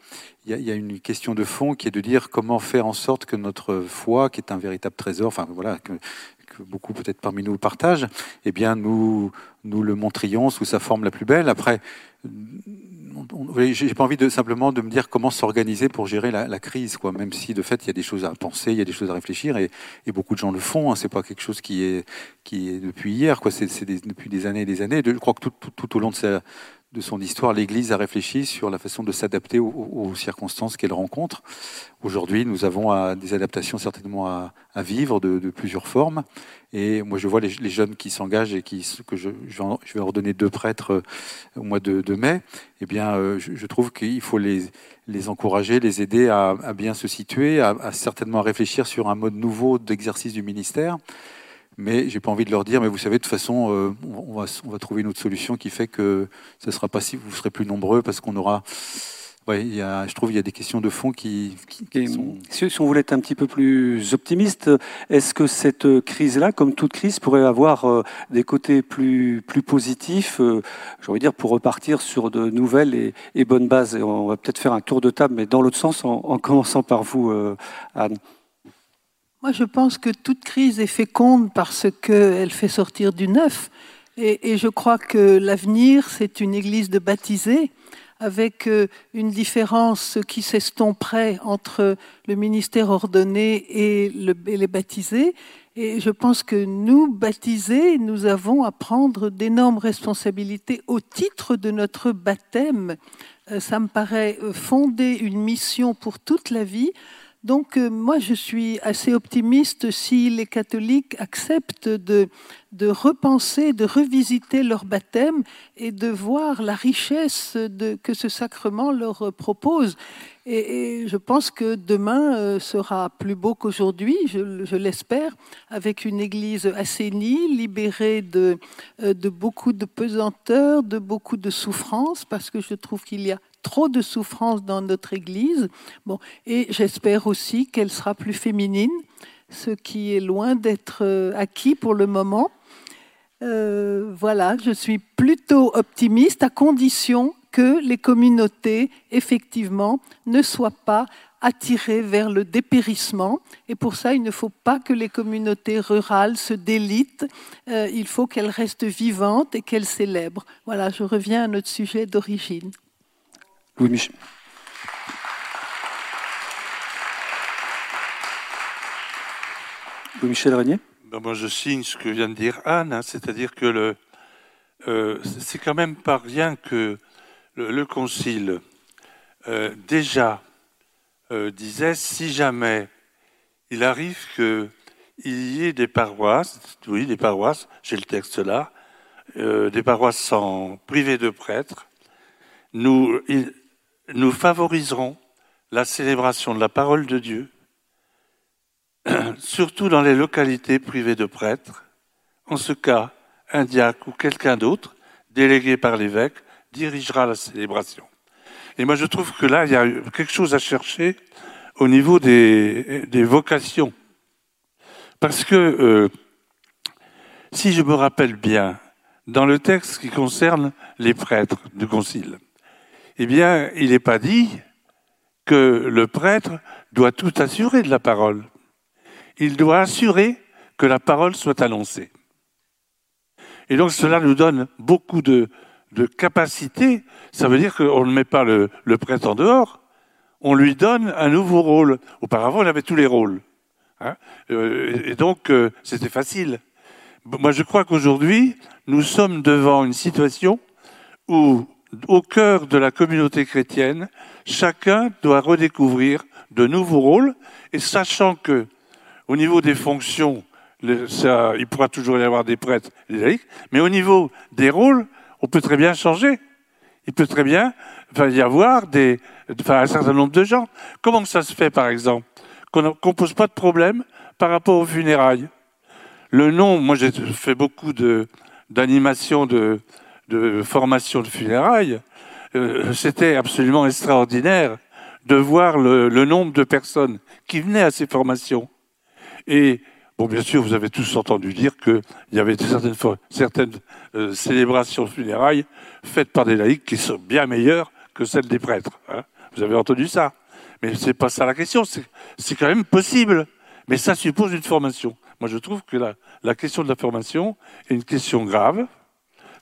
une question de fond qui est de dire comment faire en sorte que notre foi, qui est un véritable trésor, enfin voilà, que, que beaucoup peut-être parmi nous partagent, eh bien, nous, nous le montrions sous sa forme la plus belle. Après, j'ai pas envie de simplement de me dire comment s'organiser pour gérer la, crise, quoi. Même si de fait il y a des choses à penser, il y a des choses à réfléchir, et, beaucoup de gens le font. Hein. C'est pas quelque chose qui est qui est depuis hier, quoi. C'est depuis des années et des années. Je crois que tout, tout, au long de sa, de son histoire, l'Église a réfléchi sur la façon de s'adapter aux, circonstances qu'elle rencontre. Aujourd'hui, nous avons des adaptations certainement à, vivre de, plusieurs formes. Et moi, je vois les, jeunes qui s'engagent et qui, que je, vais ordonner deux prêtres euh, au mois de, mai. Eh bien, euh, je, trouve qu'il faut les, encourager, les aider à, bien se situer, à certainement réfléchir sur un mode nouveau d'exercice du ministère mais j'ai pas envie de leur dire, mais vous savez, de toute façon, euh, on, va, on va trouver une autre solution qui fait que ce sera pas si vous serez plus nombreux parce qu'on aura. Ouais, il y a, je trouve qu'il y a des questions de fond qui, sont. Si, on voulait être un petit peu plus optimiste, est-ce que cette crise-là, comme toute crise, pourrait avoir euh, des côtés plus, plus positifs, euh, j'ai envie de dire, pour repartir sur de nouvelles et, et bonnes bases? Et On va peut-être faire un tour de table, mais dans l'autre sens, en, en, commençant par vous, Anne. Moi, je pense que toute crise est féconde parce qu'elle fait sortir du neuf. Et, je crois que l'avenir, c'est une église de baptisés avec euh, une différence qui s'estomperait entre le ministère ordonné et, les baptisés. Et je pense que nous, baptisés, nous avons à prendre d'énormes responsabilités au titre de notre baptême. Euh, ça me paraît fonder une mission pour toute la vie donc euh, moi, je suis assez optimiste si les catholiques acceptent de, repenser, de revisiter leur baptême et de voir la richesse que ce sacrement leur propose. Et, je pense que demain euh, sera plus beau qu'aujourd'hui, je, l'espère, avec une Église assainie, libérée de, euh, de beaucoup de pesanteur, de beaucoup de souffrance, parce que je trouve qu'il y a trop de souffrance dans notre Église. Bon, et j'espère aussi qu'elle sera plus féminine, ce qui est loin d'être euh, acquis pour le moment. Euh, voilà, je suis plutôt optimiste à condition que les communautés, effectivement, ne soient pas attirées vers le dépérissement. Et pour ça, il ne faut pas que les communautés rurales se délitent. Euh, il faut qu'elles restent vivantes et qu'elles célèbrent. Voilà, je reviens à notre sujet d'origine. Louis Michel. Louis Michel ben Moi, je signe ce que vient de dire Anne, hein, c'est-à-dire que le, euh, c'est quand même pas rien que le, le concile euh, déjà euh, disait si jamais il arrive qu'il y ait des paroisses, oui, des paroisses, j'ai le texte là, des paroisses sans privées de prêtres, nous, nous favoriserons la célébration de la parole de Dieu, *clears throat* surtout dans les localités privées de prêtres. En ce cas, un diacre ou quelqu'un d'autre, délégué par l'évêque, dirigera la célébration. Et moi, je trouve que là, il y a quelque chose à chercher au niveau des, vocations. Parce que, euh, si je me rappelle bien, dans le texte qui concerne les prêtres du Concile, eh bien, il n'est pas dit que le prêtre doit tout assurer de la parole. Il doit assurer que la parole soit annoncée. Et donc cela nous donne beaucoup de, capacité. Ça veut dire qu'on ne met pas le, prêtre en dehors, on lui donne un nouveau rôle. Auparavant, il avait tous les rôles. Hein et donc, euh, c'était facile. Moi, je crois qu'aujourd'hui, nous sommes devant une situation où au cœur de la communauté chrétienne, chacun doit redécouvrir de nouveaux rôles, et sachant que, au niveau des fonctions, il pourra toujours y avoir des prêtres des laïcs, mais au niveau des rôles, on peut très bien changer. Il peut très bien y avoir des, un certain nombre de gens. Comment ça se fait, par exemple, qu'on ne pose pas de problème par rapport aux funérailles? Le nom, moi j'ai fait beaucoup d'animations de, de formation de funérailles, euh, c'était absolument extraordinaire de voir le, nombre de personnes qui venaient à ces formations. Et bon, bien sûr, vous avez tous entendu dire qu'il y avait certaines, euh, célébrations funérailles faites par des laïcs qui sont bien meilleures que celles des prêtres. Hein. Vous avez entendu ça Mais c'est pas ça la question. C'est quand même possible, mais ça suppose une formation. Moi, je trouve que la question de la formation est une question grave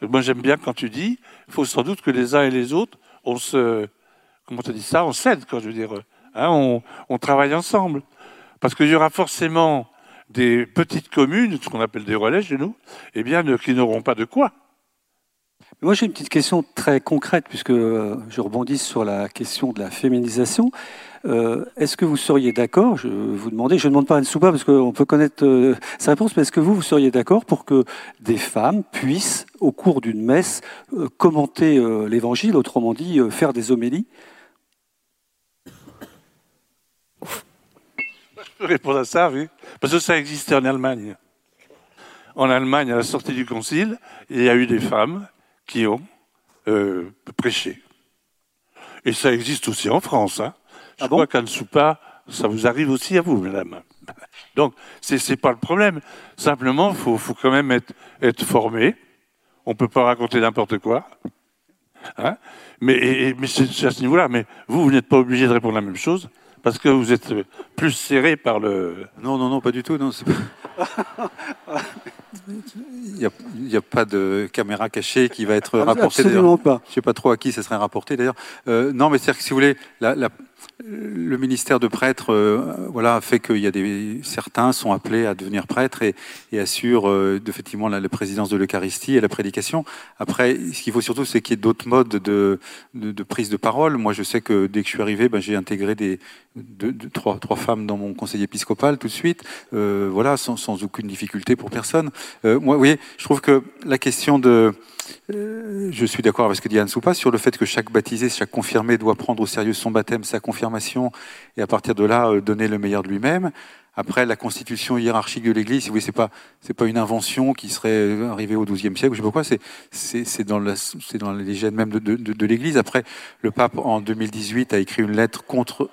moi, j'aime bien quand tu dis, il faut sans doute que les uns et les autres, on se, comment tu dis ça, on s'aide, quand je veux dire, hein, on, travaille ensemble. Parce qu'il y aura forcément des petites communes, ce qu'on appelle des relais chez nous, eh bien, qui n'auront pas de quoi. Moi, j'ai une petite question très concrète, puisque je rebondis sur la question de la féminisation. Euh, est-ce que vous seriez d'accord, je vous demandais, je ne demande pas à Anne Souba parce qu'on peut connaître euh, sa réponse, mais est-ce que vous, vous seriez d'accord pour que des femmes puissent, au cours d'une messe, euh, commenter euh, l'évangile, autrement dit, euh, faire des homélies? Je peux répondre à ça, oui. Parce que ça existait en Allemagne. En Allemagne, à la sortie du concile, il y a eu des femmes qui ont euh, prêché. Et ça existe aussi en France. Hein. Je ah crois bon? qu'à Soupa, ça vous arrive aussi à vous, madame. *laughs* Donc, ce n'est pas le problème. Simplement, il faut, faut, quand même être, être formé. On ne peut pas raconter n'importe quoi. Hein mais, et, mais c'est à ce niveau-là. Mais vous, vous n'êtes pas obligé de répondre la même chose. Parce que vous êtes plus serré par le. Non, non, non, pas du tout. Non, *laughs* Il n'y a, pas de caméra cachée qui va être rapportée. Absolument pas. Je ne sais pas trop à qui ça serait rapporté d'ailleurs. Euh, non, mais c'est-à-dire que si vous voulez, la, la, le ministère de prêtres euh, voilà, fait qu'il y a des, certains sont appelés à devenir prêtres et, et assurent euh, effectivement la, présidence de l'Eucharistie et la prédication. Après, ce qu'il faut surtout, c'est qu'il y ait d'autres modes de, de, de, prise de parole. Moi, je sais que dès que je suis arrivé, ben, j'ai intégré des, deux, trois, trois femmes dans mon conseil épiscopal tout de suite, euh, voilà, sans, sans, aucune difficulté pour personne. Euh, moi, vous voyez, je trouve que la question de euh, je suis d'accord avec ce que dit Anne Soupa sur le fait que chaque baptisé, chaque confirmé doit prendre au sérieux son baptême, sa confirmation, et à partir de là, euh, donner le meilleur de lui-même. Après, la constitution hiérarchique de l'Église, oui, c'est pas c'est pas une invention qui serait arrivée au XIIe siècle, je sais pas quoi. C'est c'est dans la, c'est dans les gènes même de, de, de l'Église. Après, le pape en 2018 a écrit une lettre contre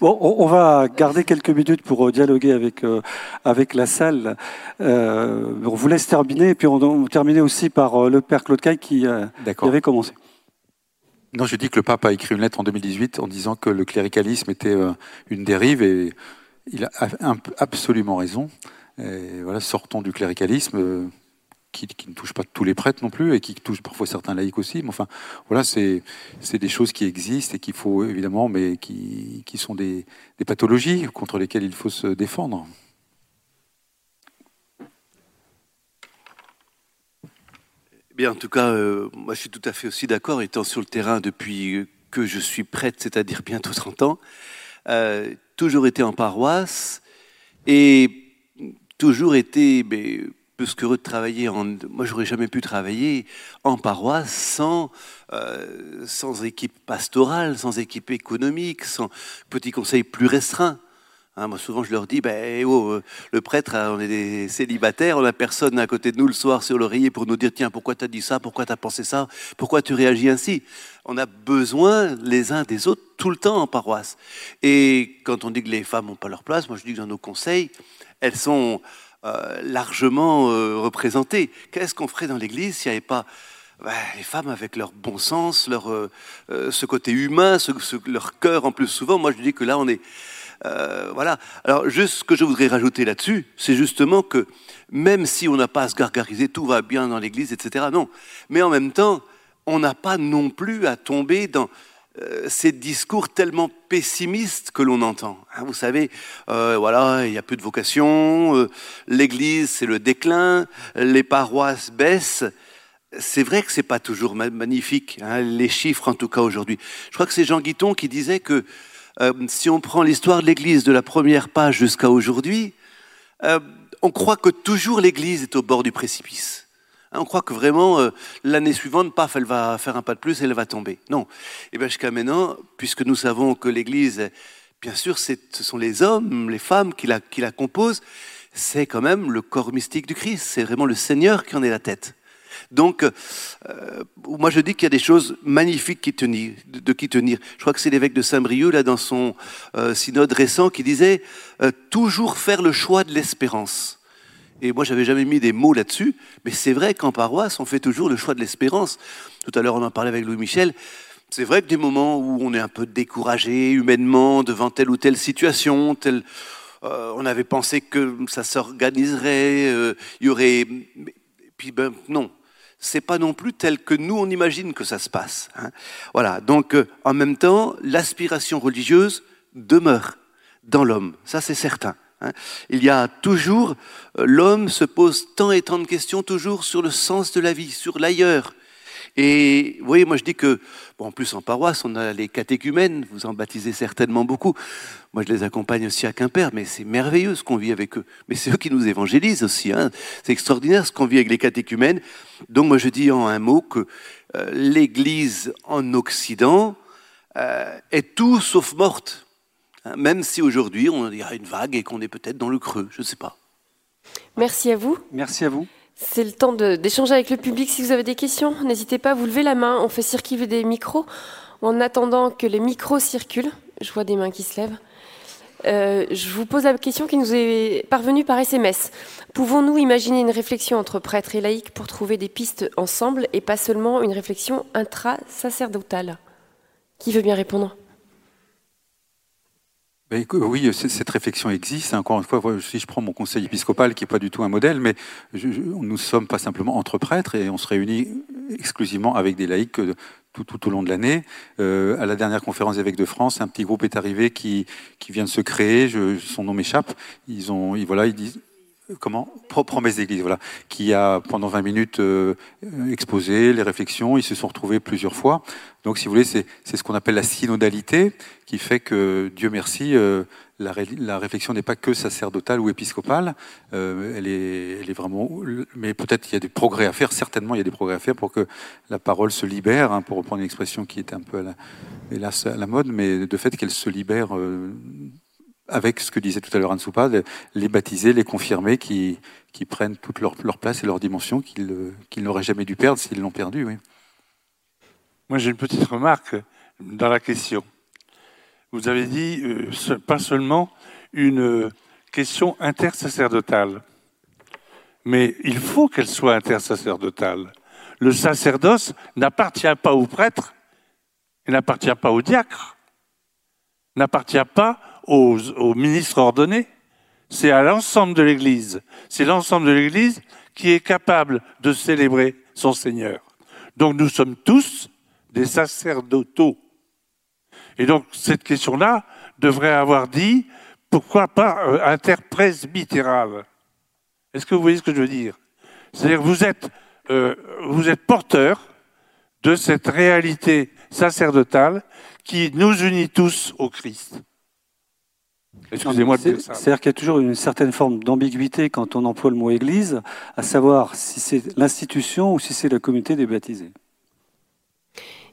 Bon, on va garder quelques minutes pour euh, dialoguer avec, euh, avec la salle. Euh, on vous laisse terminer, et puis on, va terminer aussi par le père Claude Caille qui, avait commencé. Non, je dis que le pape a écrit une lettre en 2018 en disant que le cléricalisme était une dérive, et il a absolument raison. Voilà, sortons du cléricalisme qui, ne touche pas tous les prêtres non plus et qui touche parfois certains laïcs aussi. Mais enfin, voilà, c'est des choses qui existent et qu'il faut évidemment, mais qui, sont des, pathologies contre lesquelles il faut se défendre. En tout cas, euh, moi je suis tout à fait aussi d'accord, étant sur le terrain depuis que je suis prêtre, c'est-à-dire bientôt *laughs* 30 ans, euh, toujours été en paroisse et toujours été mais, plus qu'heureux de travailler en. Moi, j'aurais jamais pu travailler en paroisse sans, euh, sans équipe pastorale, sans équipe économique, sans petit conseil plus restreint. Hein, moi, souvent, je leur dis, ben, oh, euh, le prêtre, hein, on est des célibataires, on n'a personne à côté de nous le soir sur l'oreiller pour nous dire, tiens, pourquoi tu as dit ça, pourquoi tu as pensé ça, pourquoi tu réagis ainsi? On a besoin les uns des autres tout le temps en paroisse. Et quand on dit que les femmes n'ont pas leur place, moi, je dis que dans nos conseils, elles sont euh, largement euh, représentées. Qu'est-ce qu'on ferait dans l'Église s'il n'y avait pas ben, les femmes avec leur bon sens, leur, ce côté humain, leur cœur en plus souvent? Moi, je dis que là, on est... voilà. Alors, juste ce que je voudrais rajouter là-dessus, c'est justement que même si on n'a pas à se gargariser, tout va bien dans l'Église, etc. Non. Mais en même temps, on n'a pas non plus à tomber dans euh, ces discours tellement pessimistes que l'on entend. Hein, vous savez, euh, voilà, il y a peu de vocation, euh, l'Église c'est le déclin, les paroisses baissent. C'est vrai que c'est pas toujours magnifique, hein, les chiffres en tout cas aujourd'hui. Je crois que c'est Jean Guiton qui disait que si on prend l'histoire de l'Église de la première page jusqu'à aujourd'hui, on croit que toujours l'Église est au bord du précipice. Hein, on croit que vraiment, euh, l'année suivante, paf, elle va faire un pas de plus et elle va tomber. Non. Et eh bien jusqu'à maintenant, puisque nous savons que l'Église, bien sûr, ce sont les hommes, les femmes qui la composent, c'est quand même le corps mystique du Christ. C'est vraiment le Seigneur qui en est la tête. Donc, euh, moi je dis qu'il y a des choses magnifiques de, qui tenir. Je crois que c'est l'évêque de Saint-Brieuc, là, dans son euh, synode récent, qui disait toujours faire le choix de l'espérance. Et moi, j'avais jamais mis des mots là-dessus, mais c'est vrai qu'en paroisse, on fait toujours le choix de l'espérance. Tout à l'heure, on en parlait avec Louis Michel. C'est vrai que des moments où on est un peu découragé humainement devant telle ou telle situation, telle, euh, on avait pensé que ça s'organiserait, euh, il y aurait. puis ben non, c'est pas non plus tel que nous on imagine que ça se passe. Hein. Voilà. Donc, euh, en même temps, l'aspiration religieuse demeure dans l'homme. Ça, c'est certain. Hein. Il y a toujours, euh, l'homme se pose tant et tant de questions toujours sur le sens de la vie, sur l'ailleurs. Et vous voyez, moi je dis que, bon, en plus en paroisse, on a les catéchumènes, vous en baptisez certainement beaucoup. Moi je les accompagne aussi à Quimper, mais c'est merveilleux ce qu'on vit avec eux. Mais c'est eux qui nous évangélisent aussi. Hein. C'est extraordinaire ce qu'on vit avec les catéchumènes. Donc moi je dis en un mot que euh, l'Église en Occident euh, est tout sauf morte. Hein, même si aujourd'hui on y a une vague et qu'on est peut-être dans le creux, je ne sais pas. Merci à vous. Merci à vous. C'est le temps d'échanger avec le public. Si vous avez des questions, n'hésitez pas à vous lever la main. On fait circuler des micros. En attendant que les micros circulent, je vois des mains qui se lèvent. Euh, je vous pose la question qui nous est parvenue par SMS. Pouvons-nous imaginer une réflexion entre prêtres et laïcs pour trouver des pistes ensemble et pas seulement une réflexion intra-sacerdotale? Qui veut bien répondre? Ben, oui, cette réflexion existe. Encore une fois, si je prends mon conseil épiscopal, qui n'est pas du tout un modèle, mais nous ne sommes pas simplement entre prêtres et on se réunit exclusivement avec des laïcs tout, tout au long de l'année. Euh, à la dernière conférence évêques de France, un petit groupe est arrivé qui, vient de se créer. Je, son nom m'échappe. Ils ont, ils, voilà, ils disent comment Promesse d'Église, voilà, qui a pendant 20 minutes euh, exposé les réflexions. Ils se sont retrouvés plusieurs fois. Donc, si vous voulez, c'est ce qu'on appelle la synodalité, qui fait que, Dieu merci, euh, la, la, réflexion n'est pas que sacerdotale ou épiscopale. Euh, elle, est, elle est vraiment. Mais peut-être il y a des progrès à faire. Certainement, il y a des progrès à faire pour que la parole se libère, hein, pour reprendre une expression qui était un peu à la, hélas à la mode, mais de fait qu'elle se libère avec ce que disait tout à l'heure Anne Soupa, les baptiser, les confirmer, qui, prennent toute leur, place et leur dimension qu'ils n'auraient jamais dû perdre s'ils l'ont perdu. Moi, j'ai une petite remarque dans la question. Vous avez dit euh, pas seulement une question intersacerdotale, mais il faut qu'elle soit intersacerdotale. Le sacerdoce n'appartient pas au prêtre, n'appartient pas au diacre, n'appartient pas aux, ministres ordonnés, c'est à l'ensemble de l'Église. C'est l'ensemble de l'Église qui est capable de célébrer son Seigneur. Donc nous sommes tous des sacerdotaux. Et donc cette question-là devrait avoir dit, pourquoi pas euh, interpresbytéral? Est-ce que vous voyez ce que je veux dire? C'est-à-dire vous êtes, euh, vous êtes porteur de cette réalité sacerdotale qui nous unit tous au Christ. Excusez-moi C'est-à-dire qu'il y a toujours une certaine forme d'ambiguïté quand on emploie le mot Église, à savoir si c'est l'institution ou si c'est la communauté des baptisés.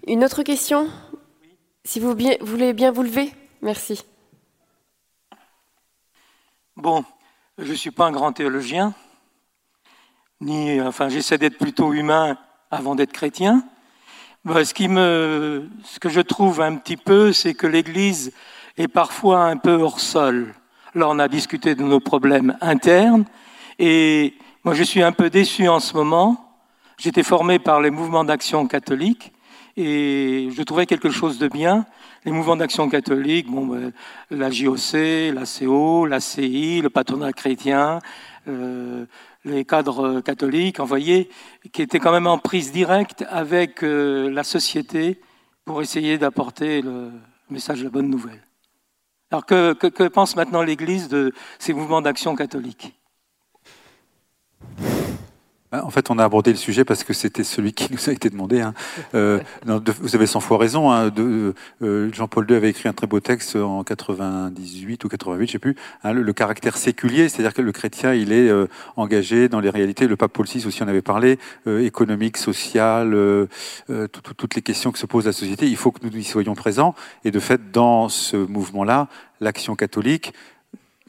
Une autre question? Si vous voulez bien vous lever, merci. Bon, je ne suis pas un grand théologien, ni, enfin, j'essaie d'être plutôt humain avant d'être chrétien. Bah, ce, qui me, ce que je trouve un petit peu, c'est que l'Église et parfois un peu hors sol. Là, on a discuté de nos problèmes internes et moi, je suis un peu déçu en ce moment. J'étais formé par les mouvements d'action catholique et je trouvais quelque chose de bien. Les mouvements d'action catholique, bon, ben, la JOC, la CO, la CI, le patronat chrétien, euh, les cadres catholiques, envoyés, qui étaient quand même en prise directe avec euh, la société pour essayer d'apporter le message de la bonne nouvelle. Alors que, pense maintenant l'Église de ces mouvements d'action catholique? En fait, on a abordé le sujet parce que c'était celui qui nous a été demandé. Hein. Euh, *laughs* vous avez 100 fois raison. Hein, euh, Jean-Paul II avait écrit un très beau texte en 98 ou 88, je sais plus. Hein, le, caractère séculier, c'est-à-dire que le chrétien, il est euh, engagé dans les réalités. Le pape Paul VI aussi en avait parlé, économique, social, toutes les questions que se pose la société. Il faut que nous y soyons présents. Et de fait, dans ce mouvement-là, l'action catholique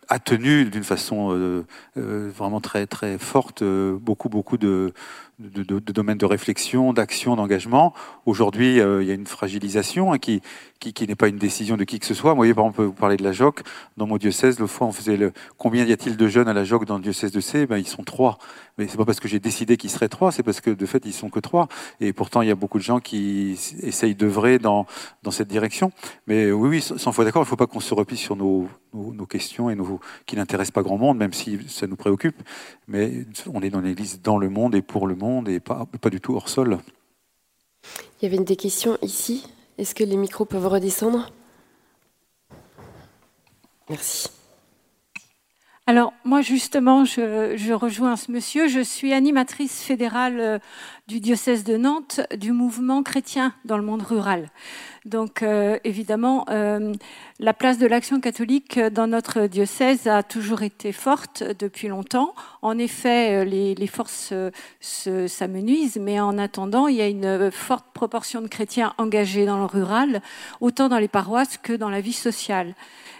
a tenu d'une façon euh, euh, vraiment très très forte euh, beaucoup beaucoup de, domaines de réflexion, d'action, d'engagement. Aujourd'hui, il y a une fragilisation hein, qui, qui, n'est pas une décision de qui que ce soit. Vous voyez, par exemple, vous parler de la JOC. Dans mon diocèse, l'autre fois, on faisait le combien y a-t-il de jeunes à la JOC dans le diocèse de C? Ben, Ils sont trois. Mais c'est pas parce que j'ai décidé qu'ils seraient trois, c'est parce que de fait, ils sont que trois. Et pourtant, il y a beaucoup de gens qui essayent d'œuvrer dans, dans cette direction. Mais oui, oui, sans fois d'accord, il ne faut pas qu'on se replie sur nos, nos, questions et qui n'intéressent pas grand monde, même si ça nous préoccupe. Mais on est dans l'Église, dans le monde et pour le monde et pas, pas du tout hors sol. Il y avait une des questions ici. Est-ce que les micros peuvent redescendre? Merci. Alors moi justement, je, rejoins ce monsieur. Je suis animatrice fédérale euh, du diocèse de Nantes du mouvement chrétien dans le monde rural. Donc euh, évidemment, euh, la place de l'action catholique dans notre diocèse a toujours été forte depuis longtemps. En effet, les forces s'amenuisent, mais en attendant, il y a une forte proportion de chrétiens engagés dans le rural, autant dans les paroisses que dans la vie sociale.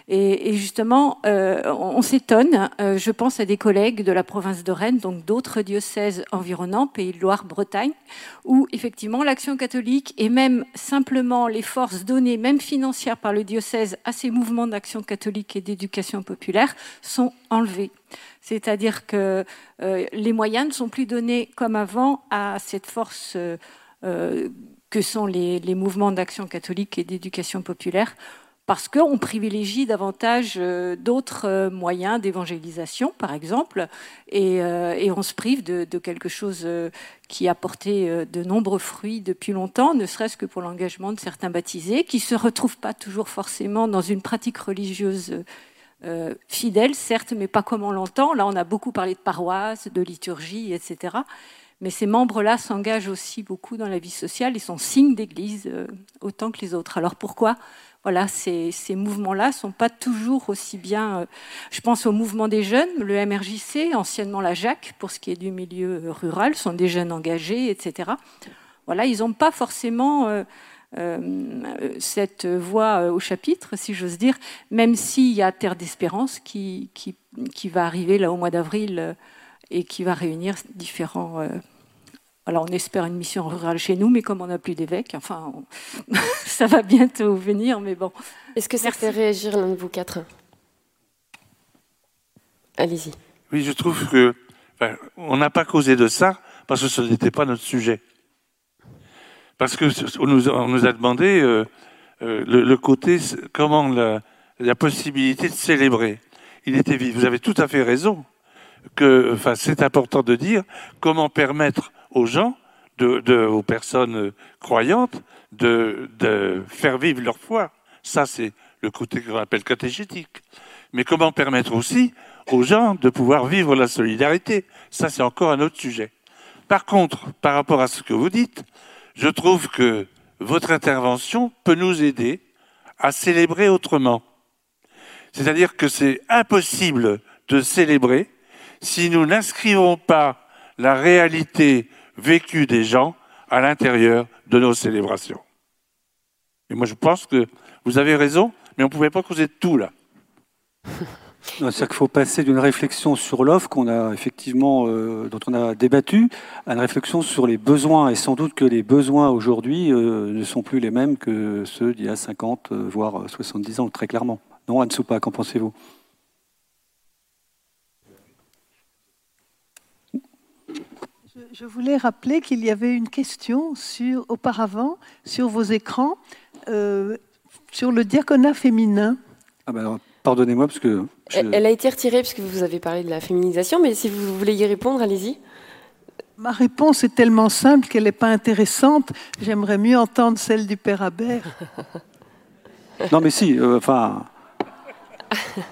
Et, justement, euh, on, s'étonne, euh, je pense à des collègues de la province de Rennes, donc d'autres diocèses environnants, Pays de Loire, Bretagne, où effectivement l'action catholique et même simplement les forces données, même financières par le diocèse, à ces mouvements d'action catholique et d'éducation populaire sont enlevées. C'est-à-dire que euh, les moyens ne sont plus donnés comme avant à cette force que sont les, les mouvements d'action catholique et d'éducation populaire parce qu'on privilégie davantage euh, d'autres euh, moyens d'évangélisation, par exemple, et, euh, on se prive de, quelque chose qui a porté de nombreux fruits depuis longtemps, ne serait-ce que pour l'engagement de certains baptisés, qui ne se retrouvent pas toujours forcément dans une pratique religieuse fidèle, certes, mais pas comme on l'entend. Là, on a beaucoup parlé de paroisse, de liturgie, etc. Mais ces membres-là s'engagent aussi beaucoup dans la vie sociale et sont signes d'Église autant que les autres. Alors pourquoi voilà, ces, mouvements-là sont pas toujours aussi bien. Euh, je pense au mouvement des jeunes, le MRJC, anciennement la JAC, pour ce qui est du milieu euh, rural, sont des jeunes engagés, etc. Voilà, ils n'ont pas forcément euh, cette voix au chapitre, si j'ose dire, même s'il y a Terre d'Espérance qui, qui, qui, va arriver là au mois d'avril et qui va réunir différents alors on espère une mission rurale chez nous, mais comme on n'a plus d'évêques, enfin, *laughs* ça va bientôt venir, mais bon. Est-ce que ça fait réagir l'un de vous quatre Allez-y. Oui, je trouve que on n'a pas causé de ça parce que ce n'était pas notre sujet. Parce que on nous, a demandé euh, euh, le, côté comment la, la, possibilité de célébrer. Il était vif. Vous avez tout à fait raison que, enfin, c'est important de dire comment permettre aux gens, aux personnes croyantes, de, de, faire vivre leur foi. Ça, c'est le côté qu'on appelle catéchétique. Mais comment permettre aussi aux gens de pouvoir vivre la solidarité? Ça, c'est encore un autre sujet. Par contre, par rapport à ce que vous dites, je trouve que votre intervention peut nous aider à célébrer autrement. C'est-à-dire que c'est impossible de célébrer si nous n'inscrivons pas la réalité vécu des gens à l'intérieur de nos célébrations. Et moi, je pense que vous avez raison, mais on ne pouvait pas causer de tout là. *laughs* C'est-à-dire qu'il faut passer d'une réflexion sur l'offre qu'on a effectivement, euh, dont on a débattu, à une réflexion sur les besoins. Et sans doute que les besoins aujourd'hui euh, ne sont plus les mêmes que ceux d'il y a 50, euh, voire 70 ans, très clairement. Non, Anne Soupa, qu'en pensez-vous? Je voulais rappeler qu'il y avait une question sur, auparavant sur vos écrans euh, sur le diaconat féminin. Ah ben pardonnez-moi parce que elle, a été retirée parce que vous avez parlé de la féminisation, mais si vous voulez y répondre, allez-y. Ma réponse est tellement simple qu'elle n'est pas intéressante. J'aimerais mieux entendre celle du père Abert. *laughs* non, mais si, euh, enfin,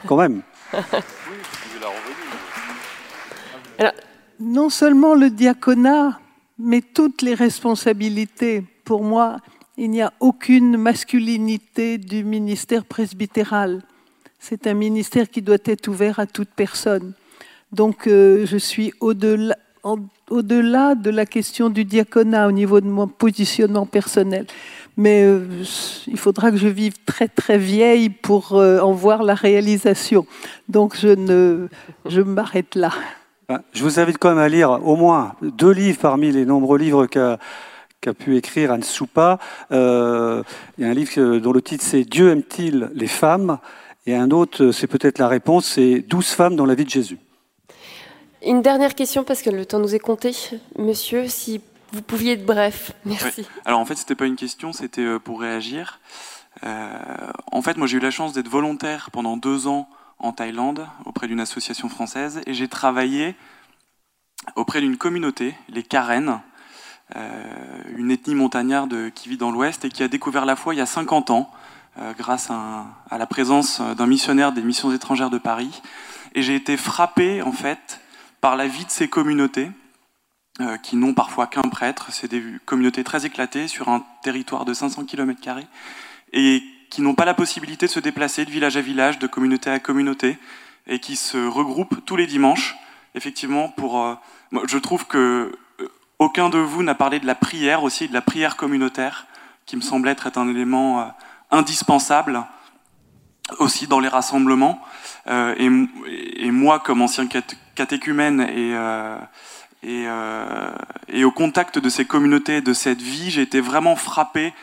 quand même. *laughs* Alors, non seulement le diaconat, mais toutes les responsabilités. Pour moi, il n'y a aucune masculinité du ministère presbytéral. C'est un ministère qui doit être ouvert à toute personne. Donc euh, je suis au-delà de la question du diaconat au niveau de mon positionnement personnel. Mais euh, il faudra que je vive très très vieille pour euh, en voir la réalisation. Donc je, je m'arrête là. Ben, je vous invite quand même à lire au moins deux livres parmi les nombreux livres qu'a pu écrire Anne Soupa. Euh, il y a un livre dont le titre c'est Dieu aime-t-il les femmes? Et un autre, c'est peut-être la réponse, c'est Douze femmes dans la vie de Jésus. Une dernière question parce que le temps nous est compté. Monsieur, si vous pouviez être bref. Merci. Alors en fait, c'était pas une question, c'était euh, pour réagir. Euh, en fait, moi j'ai eu la chance d'être volontaire pendant deux ans en Thaïlande auprès d'une association française et j'ai travaillé auprès d'une communauté, les Karen, euh, une ethnie montagnarde qui vit dans l'Ouest et qui a découvert la foi il y a 50 ans euh, grâce à, la présence d'un missionnaire des missions étrangères de Paris. Et j'ai été frappé en fait par la vie de ces communautés euh, qui n'ont parfois qu'un prêtre. C'est des communautés très éclatées sur un territoire de 500 km et qui n'ont pas la possibilité de se déplacer de village à village, de communauté à communauté, et qui se regroupent tous les dimanches, effectivement, pour... Euh, je trouve que euh, aucun de vous n'a parlé de la prière aussi, de la prière communautaire, qui me semble être un élément euh, indispensable aussi dans les rassemblements. et, moi, comme ancien catéchumène et, et, au contact de ces communautés, de cette vie, j'ai été vraiment frappé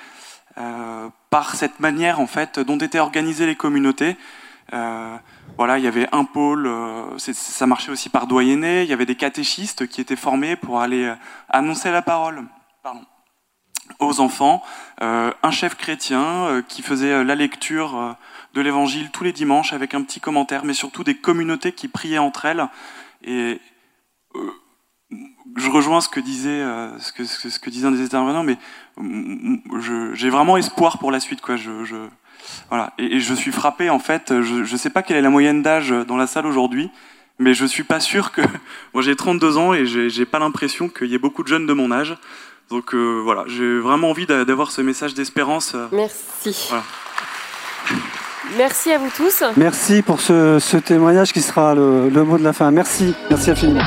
par cette manière en fait dont étaient organisées les communautés. Euh, voilà, il y avait un pôle, euh, ça marchait aussi par doyenné, il y avait des catéchistes qui étaient formés pour aller annoncer la parole. Aux enfants, un chef chrétien qui faisait la lecture de l'évangile tous les dimanches avec un petit commentaire, mais surtout des communautés qui priaient entre elles. Et je rejoins ce que disait, ce que, ce que disait un des intervenants, mais j'ai vraiment espoir pour la suite. Quoi. Je, je voilà. Et, je suis frappé, en fait, je ne sais pas quelle est la moyenne d'âge dans la salle aujourd'hui, mais je suis pas sûr que. *laughs* Moi, j'ai 32 ans et j'ai pas l'impression qu'il y ait beaucoup de jeunes de mon âge. Donc euh, voilà, j'ai vraiment envie d'avoir ce message d'espérance. Euh, Merci. *laughs* Merci à vous tous. Merci pour ce, témoignage qui sera le, le mot de la fin. Merci. Merci infiniment.